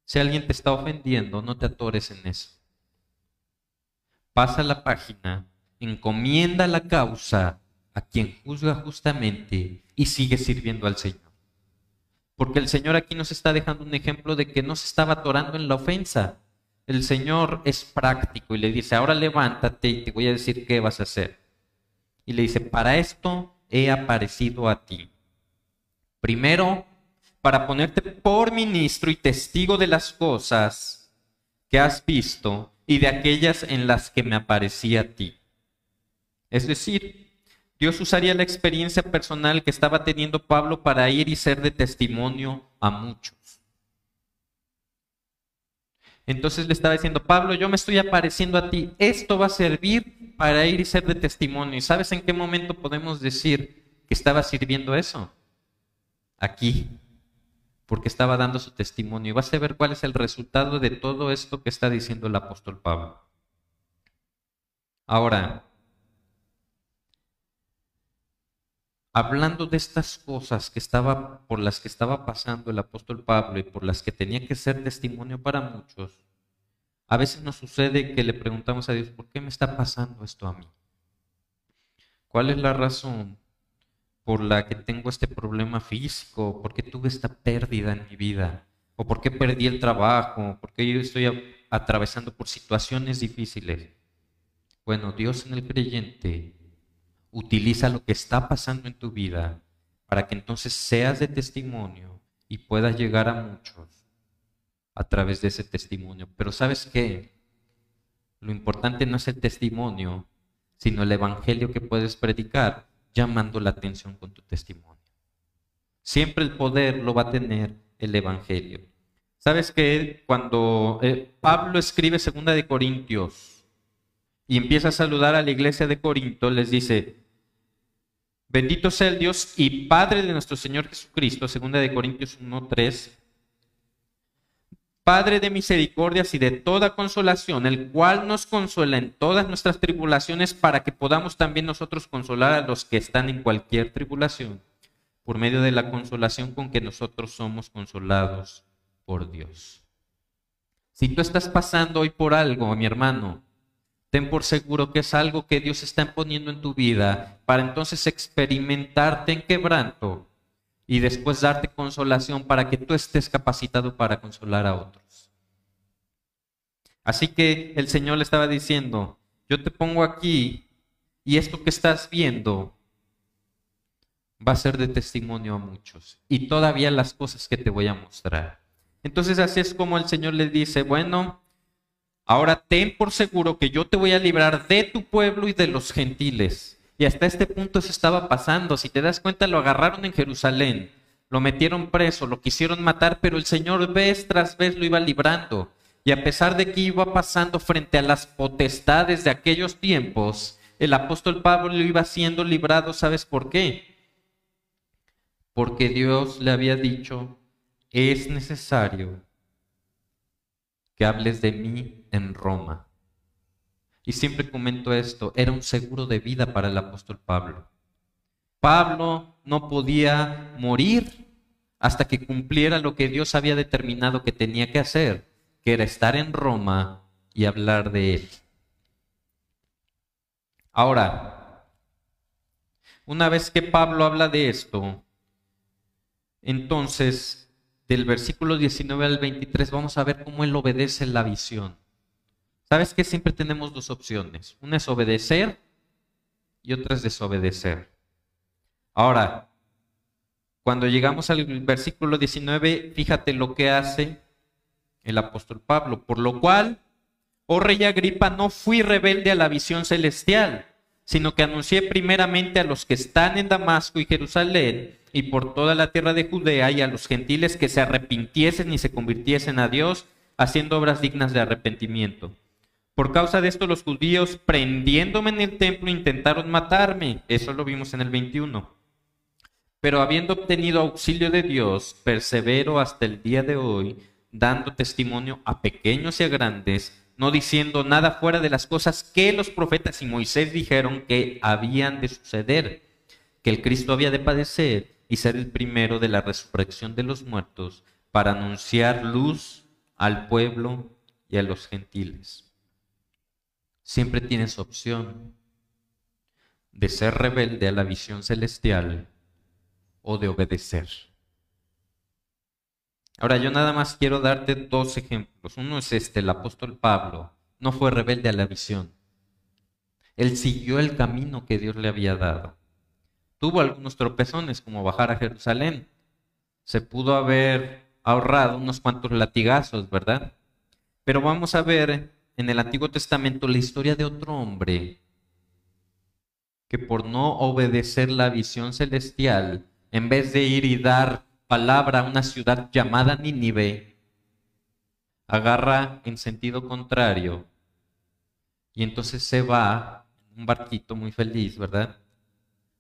Si alguien te está ofendiendo, no te atores en eso. Pasa la página, encomienda la causa a quien juzga justamente y sigue sirviendo al Señor. Porque el Señor aquí nos está dejando un ejemplo de que no se estaba atorando en la ofensa. El Señor es práctico y le dice, ahora levántate y te voy a decir qué vas a hacer. Y le dice, para esto he aparecido a ti. Primero, para ponerte por ministro y testigo de las cosas que has visto y de aquellas en las que me aparecí a ti. Es decir, Dios usaría la experiencia personal que estaba teniendo Pablo para ir y ser de testimonio a muchos. Entonces le estaba diciendo, Pablo, yo me estoy apareciendo a ti, esto va a servir para ir y ser de testimonio. ¿Y sabes en qué momento podemos decir que estaba sirviendo eso? Aquí, porque estaba dando su testimonio. Y vas a ver cuál es el resultado de todo esto que está diciendo el apóstol Pablo. Ahora, hablando de estas cosas que estaba, por las que estaba pasando el apóstol Pablo y por las que tenía que ser testimonio para muchos, a veces nos sucede que le preguntamos a Dios, ¿por qué me está pasando esto a mí? ¿Cuál es la razón por la que tengo este problema físico? ¿Por qué tuve esta pérdida en mi vida? ¿O por qué perdí el trabajo? ¿Por qué yo estoy atravesando por situaciones difíciles? Bueno, Dios en el creyente utiliza lo que está pasando en tu vida para que entonces seas de testimonio y puedas llegar a muchos a través de ese testimonio. Pero sabes qué? Lo importante no es el testimonio, sino el evangelio que puedes predicar llamando la atención con tu testimonio. Siempre el poder lo va a tener el evangelio. ¿Sabes qué? Cuando eh, Pablo escribe segunda de Corintios y empieza a saludar a la iglesia de Corinto, les dice, bendito sea el Dios y Padre de nuestro Señor Jesucristo, segunda de Corintios 1.3, Padre de misericordias y de toda consolación, el cual nos consuela en todas nuestras tribulaciones para que podamos también nosotros consolar a los que están en cualquier tribulación, por medio de la consolación con que nosotros somos consolados por Dios. Si tú estás pasando hoy por algo, mi hermano, Ten por seguro que es algo que Dios está poniendo en tu vida para entonces experimentarte en quebranto y después darte consolación para que tú estés capacitado para consolar a otros. Así que el Señor le estaba diciendo, yo te pongo aquí y esto que estás viendo va a ser de testimonio a muchos y todavía las cosas que te voy a mostrar. Entonces así es como el Señor le dice, bueno, Ahora ten por seguro que yo te voy a librar de tu pueblo y de los gentiles. Y hasta este punto se estaba pasando. Si te das cuenta, lo agarraron en Jerusalén, lo metieron preso, lo quisieron matar, pero el Señor vez tras vez lo iba librando. Y a pesar de que iba pasando frente a las potestades de aquellos tiempos, el apóstol Pablo lo iba siendo librado, ¿sabes por qué? Porque Dios le había dicho, es necesario que hables de mí en Roma. Y siempre comento esto, era un seguro de vida para el apóstol Pablo. Pablo no podía morir hasta que cumpliera lo que Dios había determinado que tenía que hacer, que era estar en Roma y hablar de él. Ahora, una vez que Pablo habla de esto, entonces del versículo 19 al 23 vamos a ver cómo él obedece la visión. ¿Sabes que siempre tenemos dos opciones? Una es obedecer y otra es desobedecer. Ahora, cuando llegamos al versículo 19, fíjate lo que hace el apóstol Pablo. Por lo cual, oh rey Agripa, no fui rebelde a la visión celestial, sino que anuncié primeramente a los que están en Damasco y Jerusalén y por toda la tierra de Judea y a los gentiles que se arrepintiesen y se convirtiesen a Dios, haciendo obras dignas de arrepentimiento. Por causa de esto los judíos, prendiéndome en el templo, intentaron matarme. Eso lo vimos en el 21. Pero habiendo obtenido auxilio de Dios, persevero hasta el día de hoy, dando testimonio a pequeños y a grandes, no diciendo nada fuera de las cosas que los profetas y Moisés dijeron que habían de suceder, que el Cristo había de padecer y ser el primero de la resurrección de los muertos para anunciar luz al pueblo y a los gentiles. Siempre tienes opción de ser rebelde a la visión celestial o de obedecer. Ahora yo nada más quiero darte dos ejemplos. Uno es este, el apóstol Pablo no fue rebelde a la visión. Él siguió el camino que Dios le había dado. Tuvo algunos tropezones como bajar a Jerusalén. Se pudo haber ahorrado unos cuantos latigazos, ¿verdad? Pero vamos a ver en el Antiguo Testamento la historia de otro hombre que por no obedecer la visión celestial, en vez de ir y dar palabra a una ciudad llamada Nínive, agarra en sentido contrario y entonces se va un barquito muy feliz, ¿verdad?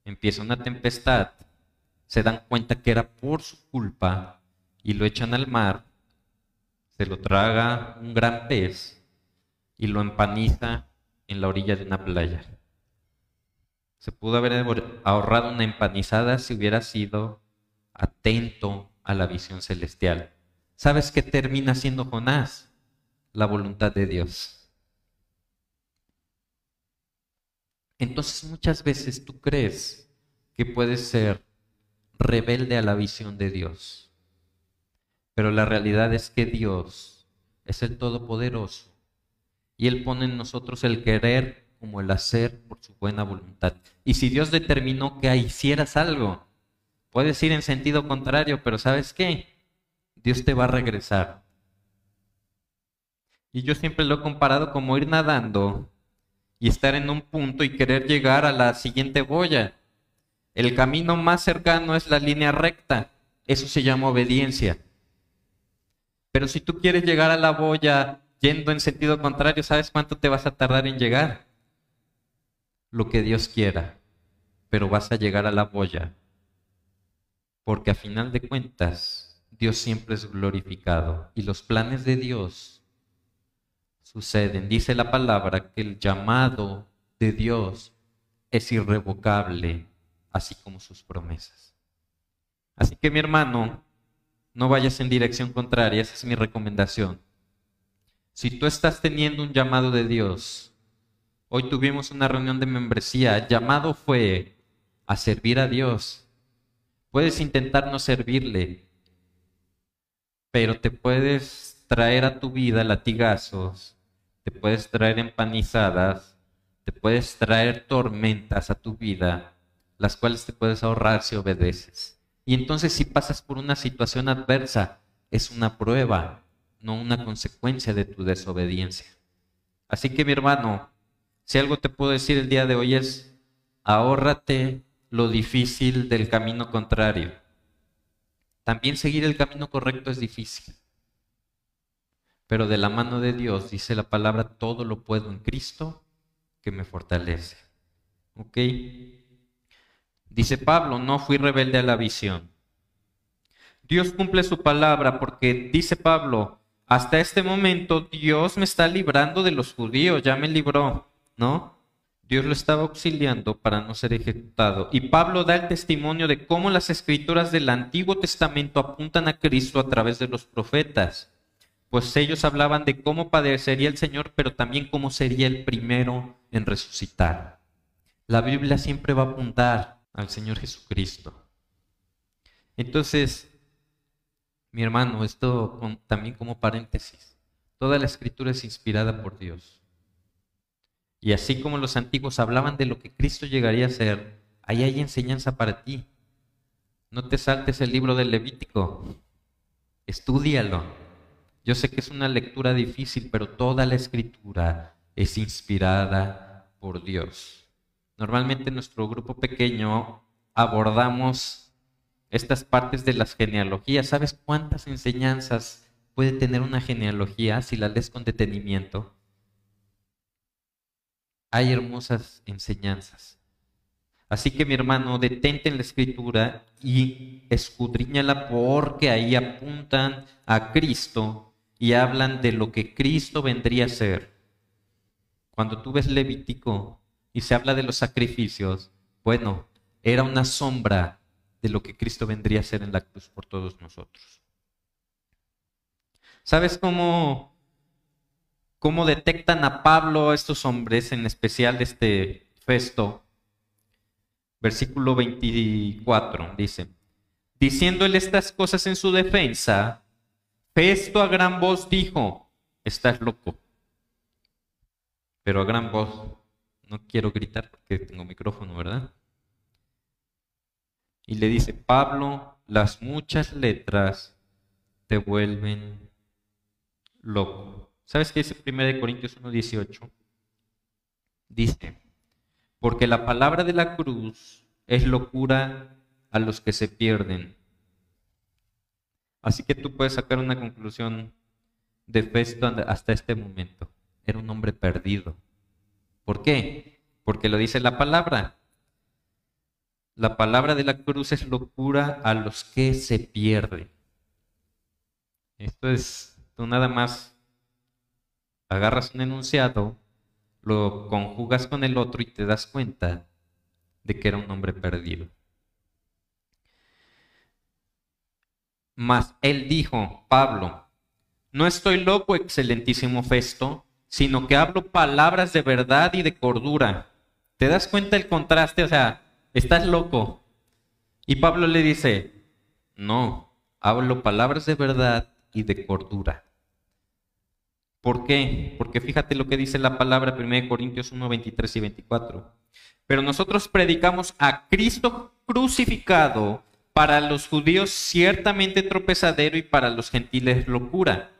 Empieza una tempestad, se dan cuenta que era por su culpa y lo echan al mar, se lo traga un gran pez y lo empaniza en la orilla de una playa. Se pudo haber ahorrado una empanizada si hubiera sido atento a la visión celestial. ¿Sabes qué termina siendo Jonás? La voluntad de Dios. Entonces muchas veces tú crees que puedes ser rebelde a la visión de Dios. Pero la realidad es que Dios es el Todopoderoso y Él pone en nosotros el querer como el hacer por su buena voluntad. Y si Dios determinó que hicieras algo, Puedes ir en sentido contrario, pero ¿sabes qué? Dios te va a regresar. Y yo siempre lo he comparado como ir nadando y estar en un punto y querer llegar a la siguiente boya. El camino más cercano es la línea recta. Eso se llama obediencia. Pero si tú quieres llegar a la boya yendo en sentido contrario, ¿sabes cuánto te vas a tardar en llegar? Lo que Dios quiera. Pero vas a llegar a la boya porque a final de cuentas Dios siempre es glorificado y los planes de Dios suceden. Dice la palabra que el llamado de Dios es irrevocable, así como sus promesas. Así que mi hermano, no vayas en dirección contraria, esa es mi recomendación. Si tú estás teniendo un llamado de Dios, hoy tuvimos una reunión de membresía, el llamado fue a servir a Dios Puedes intentar no servirle, pero te puedes traer a tu vida latigazos, te puedes traer empanizadas, te puedes traer tormentas a tu vida, las cuales te puedes ahorrar si obedeces. Y entonces si pasas por una situación adversa, es una prueba, no una consecuencia de tu desobediencia. Así que mi hermano, si algo te puedo decir el día de hoy es, ahórrate lo difícil del camino contrario. También seguir el camino correcto es difícil. Pero de la mano de Dios, dice la palabra, todo lo puedo en Cristo que me fortalece. ¿Ok? Dice Pablo, no fui rebelde a la visión. Dios cumple su palabra porque dice Pablo, hasta este momento Dios me está librando de los judíos, ya me libró, ¿no? Dios lo estaba auxiliando para no ser ejecutado. Y Pablo da el testimonio de cómo las escrituras del Antiguo Testamento apuntan a Cristo a través de los profetas. Pues ellos hablaban de cómo padecería el Señor, pero también cómo sería el primero en resucitar. La Biblia siempre va a apuntar al Señor Jesucristo. Entonces, mi hermano, esto también como paréntesis. Toda la escritura es inspirada por Dios. Y así como los antiguos hablaban de lo que Cristo llegaría a ser, ahí hay enseñanza para ti. No te saltes el libro del Levítico, estúdialo. Yo sé que es una lectura difícil, pero toda la escritura es inspirada por Dios. Normalmente en nuestro grupo pequeño abordamos estas partes de las genealogías. ¿Sabes cuántas enseñanzas puede tener una genealogía si la lees con detenimiento? hay hermosas enseñanzas. Así que mi hermano, detente en la escritura y escudriñala porque ahí apuntan a Cristo y hablan de lo que Cristo vendría a ser. Cuando tú ves Levítico y se habla de los sacrificios, bueno, era una sombra de lo que Cristo vendría a ser en la cruz por todos nosotros. ¿Sabes cómo cómo detectan a Pablo estos hombres, en especial este Festo, versículo 24, dice, diciéndole estas cosas en su defensa, Festo a gran voz dijo, estás loco. Pero a gran voz, no quiero gritar porque tengo micrófono, ¿verdad? Y le dice, Pablo, las muchas letras te vuelven loco. ¿Sabes qué dice 1 Corintios 1.18? Dice, porque la palabra de la cruz es locura a los que se pierden. Así que tú puedes sacar una conclusión de Festo hasta este momento. Era un hombre perdido. ¿Por qué? Porque lo dice la palabra. La palabra de la cruz es locura a los que se pierden. Esto es, tú nada más agarras un enunciado, lo conjugas con el otro y te das cuenta de que era un hombre perdido. Mas él dijo, Pablo, no estoy loco, excelentísimo Festo, sino que hablo palabras de verdad y de cordura. ¿Te das cuenta el contraste? O sea, estás loco. Y Pablo le dice, no, hablo palabras de verdad y de cordura. ¿Por qué? Porque fíjate lo que dice la palabra 1 Corintios 1, 23 y 24. Pero nosotros predicamos a Cristo crucificado, para los judíos ciertamente tropezadero y para los gentiles locura.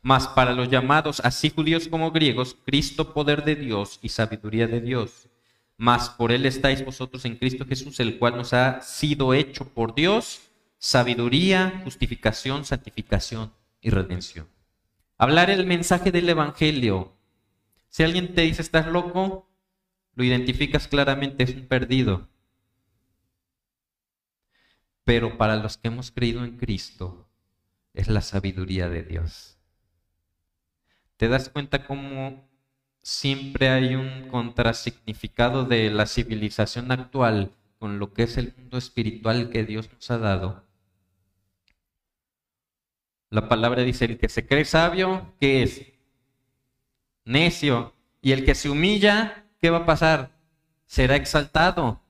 Mas para los llamados, así judíos como griegos, Cristo poder de Dios y sabiduría de Dios. Mas por él estáis vosotros en Cristo Jesús, el cual nos ha sido hecho por Dios sabiduría, justificación, santificación y redención. Hablar el mensaje del Evangelio. Si alguien te dice estás loco, lo identificas claramente, es un perdido. Pero para los que hemos creído en Cristo, es la sabiduría de Dios. ¿Te das cuenta cómo siempre hay un contrasignificado de la civilización actual con lo que es el mundo espiritual que Dios nos ha dado? La palabra dice, el que se cree sabio, ¿qué es? Necio. Y el que se humilla, ¿qué va a pasar? Será exaltado.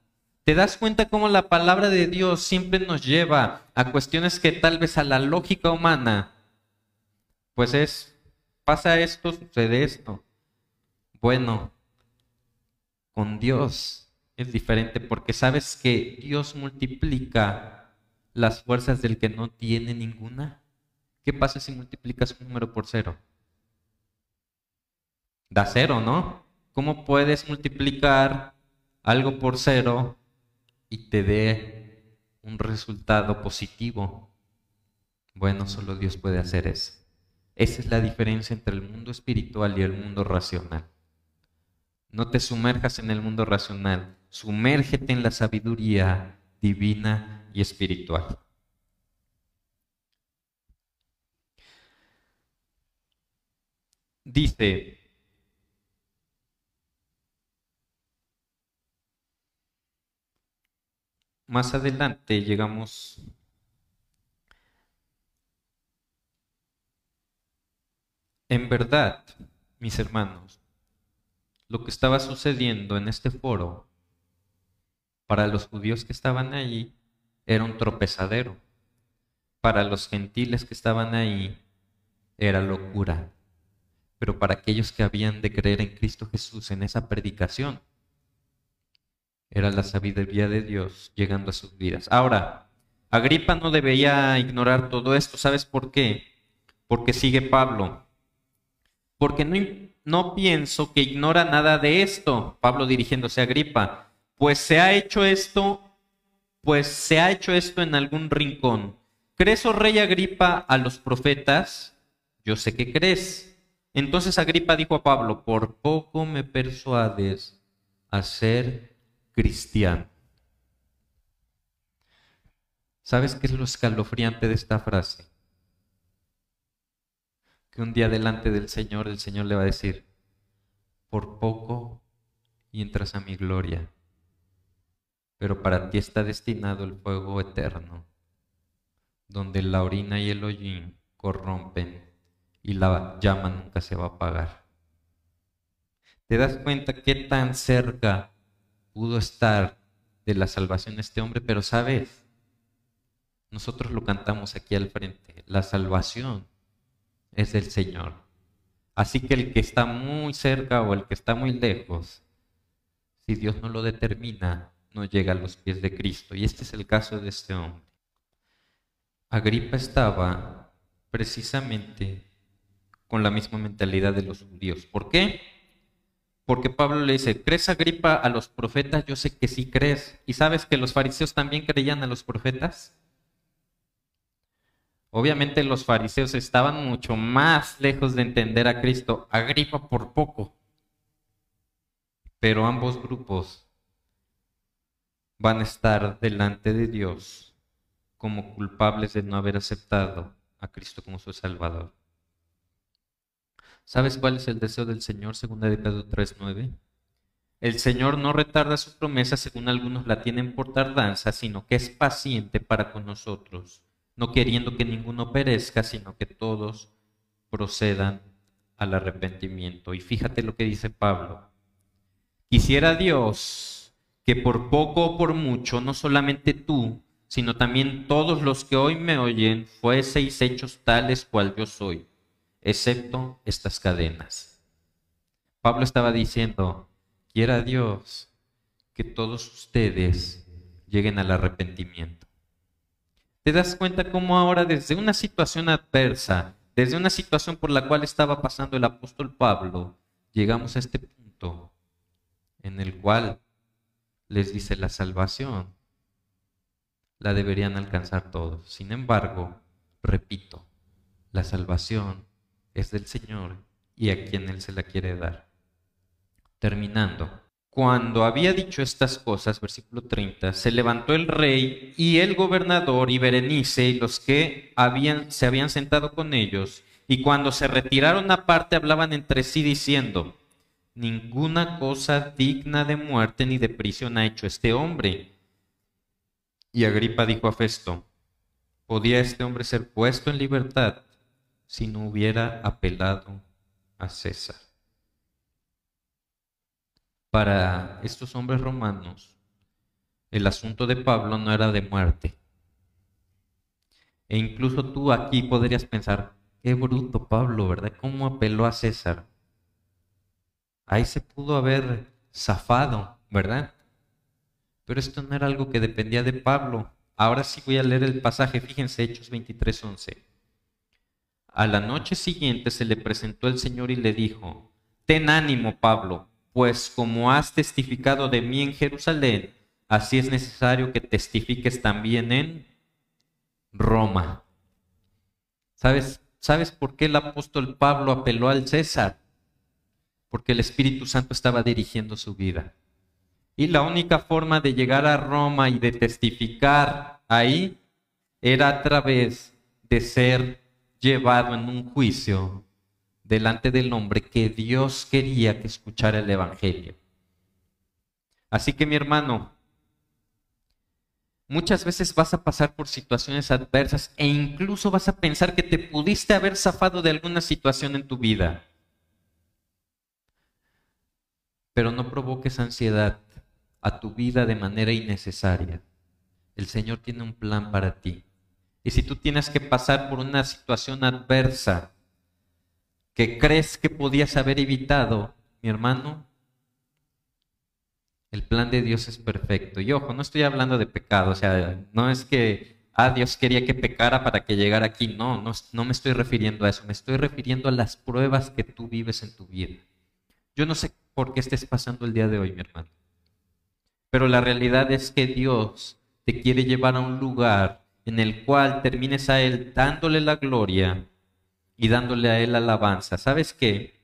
¿Te das cuenta cómo la palabra de Dios siempre nos lleva a cuestiones que tal vez a la lógica humana, pues es, pasa esto, sucede esto. Bueno, con Dios es diferente porque sabes que Dios multiplica las fuerzas del que no tiene ninguna. ¿Qué pasa si multiplicas un número por cero? Da cero, ¿no? ¿Cómo puedes multiplicar algo por cero y te dé un resultado positivo? Bueno, solo Dios puede hacer eso. Esa es la diferencia entre el mundo espiritual y el mundo racional. No te sumerjas en el mundo racional, sumérgete en la sabiduría divina y espiritual. dice, más adelante llegamos en verdad, mis hermanos, lo que estaba sucediendo en este foro para los judíos que estaban ahí era un tropezadero. Para los gentiles que estaban ahí era locura pero para aquellos que habían de creer en Cristo Jesús en esa predicación, era la sabiduría de Dios llegando a sus vidas. Ahora, Agripa no debería ignorar todo esto. ¿Sabes por qué? Porque sigue Pablo. Porque no, no pienso que ignora nada de esto. Pablo dirigiéndose a Agripa. Pues se ha hecho esto, pues se ha hecho esto en algún rincón. ¿Crees, oh rey Agripa, a los profetas? Yo sé que crees. Entonces Agripa dijo a Pablo, por poco me persuades a ser cristiano. ¿Sabes qué es lo escalofriante de esta frase? Que un día delante del Señor el Señor le va a decir, por poco entras a mi gloria, pero para ti está destinado el fuego eterno, donde la orina y el hollín corrompen y la llama nunca se va a apagar. ¿Te das cuenta qué tan cerca pudo estar de la salvación este hombre, pero sabes, nosotros lo cantamos aquí al frente, la salvación es del Señor. Así que el que está muy cerca o el que está muy lejos, si Dios no lo determina, no llega a los pies de Cristo. Y este es el caso de este hombre. Agripa estaba precisamente con la misma mentalidad de los judíos. ¿Por qué? Porque Pablo le dice, ¿crees Agripa a los profetas? Yo sé que sí crees. ¿Y sabes que los fariseos también creían a los profetas? Obviamente los fariseos estaban mucho más lejos de entender a Cristo, Agripa por poco. Pero ambos grupos van a estar delante de Dios como culpables de no haber aceptado a Cristo como su Salvador. ¿Sabes cuál es el deseo del Señor, según de Pedro 3.9? El Señor no retarda su promesa según algunos la tienen por tardanza, sino que es paciente para con nosotros, no queriendo que ninguno perezca, sino que todos procedan al arrepentimiento. Y fíjate lo que dice Pablo. Quisiera Dios que por poco o por mucho, no solamente tú, sino también todos los que hoy me oyen, fueseis hechos tales cual yo soy, excepto estas cadenas. Pablo estaba diciendo, quiera Dios que todos ustedes lleguen al arrepentimiento. ¿Te das cuenta cómo ahora desde una situación adversa, desde una situación por la cual estaba pasando el apóstol Pablo, llegamos a este punto en el cual les dice la salvación la deberían alcanzar todos. Sin embargo, repito, la salvación es del Señor y a quien Él se la quiere dar. Terminando, cuando había dicho estas cosas, versículo 30, se levantó el rey y el gobernador y Berenice y los que habían, se habían sentado con ellos, y cuando se retiraron aparte hablaban entre sí diciendo, ninguna cosa digna de muerte ni de prisión ha hecho este hombre. Y Agripa dijo a Festo, ¿podía este hombre ser puesto en libertad si no hubiera apelado a César? para estos hombres romanos, el asunto de Pablo no era de muerte. E incluso tú aquí podrías pensar, qué bruto Pablo, ¿verdad? ¿Cómo apeló a César? Ahí se pudo haber zafado, ¿verdad? Pero esto no era algo que dependía de Pablo. Ahora sí voy a leer el pasaje, fíjense, Hechos 23:11. A la noche siguiente se le presentó el Señor y le dijo, Ten ánimo, Pablo pues como has testificado de mí en Jerusalén, así es necesario que testifiques también en Roma. ¿Sabes, ¿Sabes por qué el apóstol Pablo apeló al César? Porque el Espíritu Santo estaba dirigiendo su vida. Y la única forma de llegar a Roma y de testificar ahí era a través de ser llevado en un juicio delante del hombre que Dios quería que escuchara el Evangelio. Así que mi hermano, muchas veces vas a pasar por situaciones adversas e incluso vas a pensar que te pudiste haber zafado de alguna situación en tu vida. Pero no provoques ansiedad a tu vida de manera innecesaria. El Señor tiene un plan para ti. Y si tú tienes que pasar por una situación adversa, que crees que podías haber evitado, mi hermano, el plan de Dios es perfecto. Y ojo, no estoy hablando de pecado, o sea, no es que, ah, Dios quería que pecara para que llegara aquí, no, no, no me estoy refiriendo a eso, me estoy refiriendo a las pruebas que tú vives en tu vida. Yo no sé por qué estés pasando el día de hoy, mi hermano, pero la realidad es que Dios te quiere llevar a un lugar en el cual termines a Él dándole la gloria y dándole a Él alabanza. ¿Sabes qué?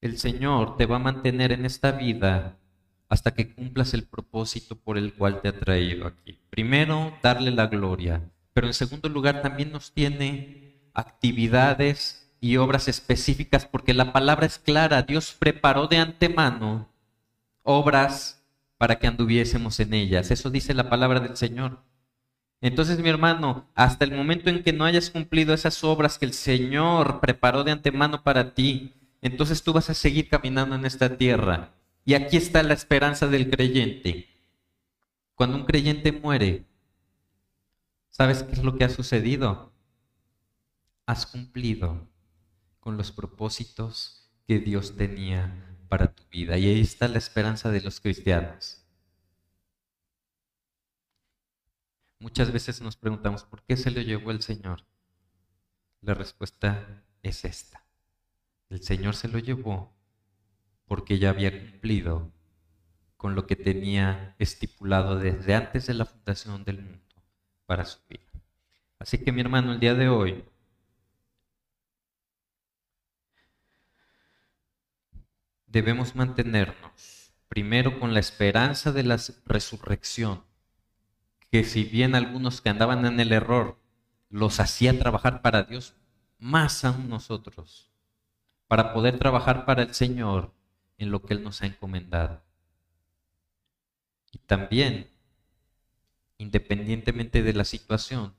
El Señor te va a mantener en esta vida hasta que cumplas el propósito por el cual te ha traído aquí. Primero, darle la gloria, pero en segundo lugar también nos tiene actividades y obras específicas porque la palabra es clara. Dios preparó de antemano obras para que anduviésemos en ellas. Eso dice la palabra del Señor. Entonces, mi hermano, hasta el momento en que no hayas cumplido esas obras que el Señor preparó de antemano para ti, entonces tú vas a seguir caminando en esta tierra. Y aquí está la esperanza del creyente. Cuando un creyente muere, ¿sabes qué es lo que ha sucedido? Has cumplido con los propósitos que Dios tenía para tu vida. Y ahí está la esperanza de los cristianos. Muchas veces nos preguntamos, ¿por qué se lo llevó el Señor? La respuesta es esta. El Señor se lo llevó porque ya había cumplido con lo que tenía estipulado desde antes de la fundación del mundo para su vida. Así que mi hermano, el día de hoy debemos mantenernos primero con la esperanza de la resurrección, que si bien algunos que andaban en el error los hacía trabajar para Dios, más aún nosotros, para poder trabajar para el Señor en lo que Él nos ha encomendado. Y también, independientemente de la situación,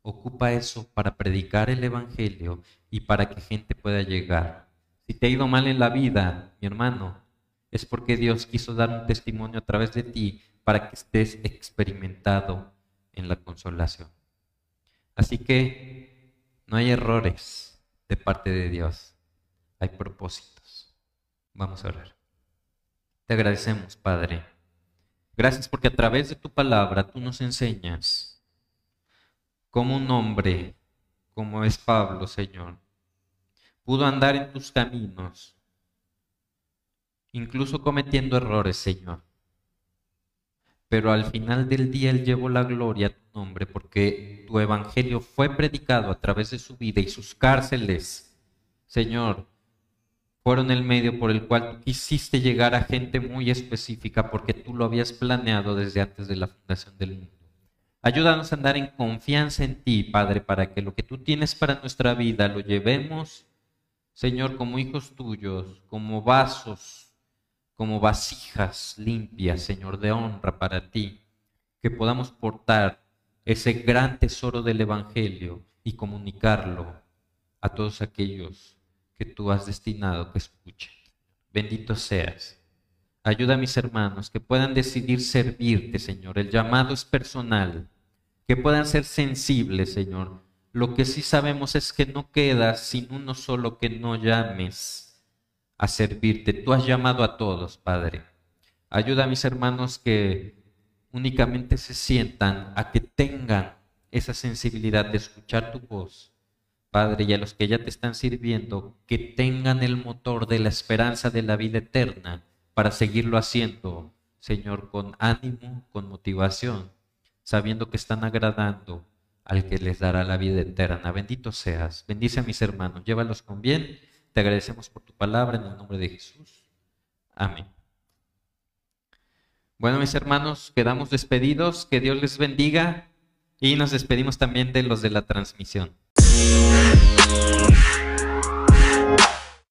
ocupa eso para predicar el Evangelio y para que gente pueda llegar si te ha ido mal en la vida, mi hermano, es porque Dios quiso dar un testimonio a través de ti para que estés experimentado en la consolación. Así que no hay errores de parte de Dios, hay propósitos. Vamos a orar. Te agradecemos, Padre. Gracias porque a través de tu palabra tú nos enseñas como un hombre, como es Pablo, Señor, pudo andar en tus caminos, incluso cometiendo errores, Señor. Pero al final del día Él llevó la gloria a tu nombre porque tu evangelio fue predicado a través de su vida y sus cárceles, Señor, fueron el medio por el cual tú quisiste llegar a gente muy específica porque tú lo habías planeado desde antes de la fundación del mundo. Ayúdanos a andar en confianza en ti, Padre, para que lo que tú tienes para nuestra vida lo llevemos Señor, como hijos tuyos, como vasos, como vasijas limpias, Señor, de honra para ti, que podamos portar ese gran tesoro del Evangelio y comunicarlo a todos aquellos que tú has destinado que escuchen. Bendito seas. Ayuda a mis hermanos que puedan decidir servirte, Señor. El llamado es personal. Que puedan ser sensibles, Señor, lo que sí sabemos es que no queda sin uno solo que no llames a servirte. Tú has llamado a todos, Padre. Ayuda a mis hermanos que únicamente se sientan a que tengan esa sensibilidad de escuchar tu voz. Padre, y a los que ya te están sirviendo, que tengan el motor de la esperanza de la vida eterna para seguirlo haciendo, Señor, con ánimo, con motivación, sabiendo que están agradando al que les dará la vida eterna. Bendito seas. Bendice a mis hermanos. Llévalos con bien. Te agradecemos por tu palabra en el nombre de Jesús. Amén. Bueno, mis hermanos, quedamos despedidos. Que Dios les bendiga. Y nos despedimos también de los de la transmisión.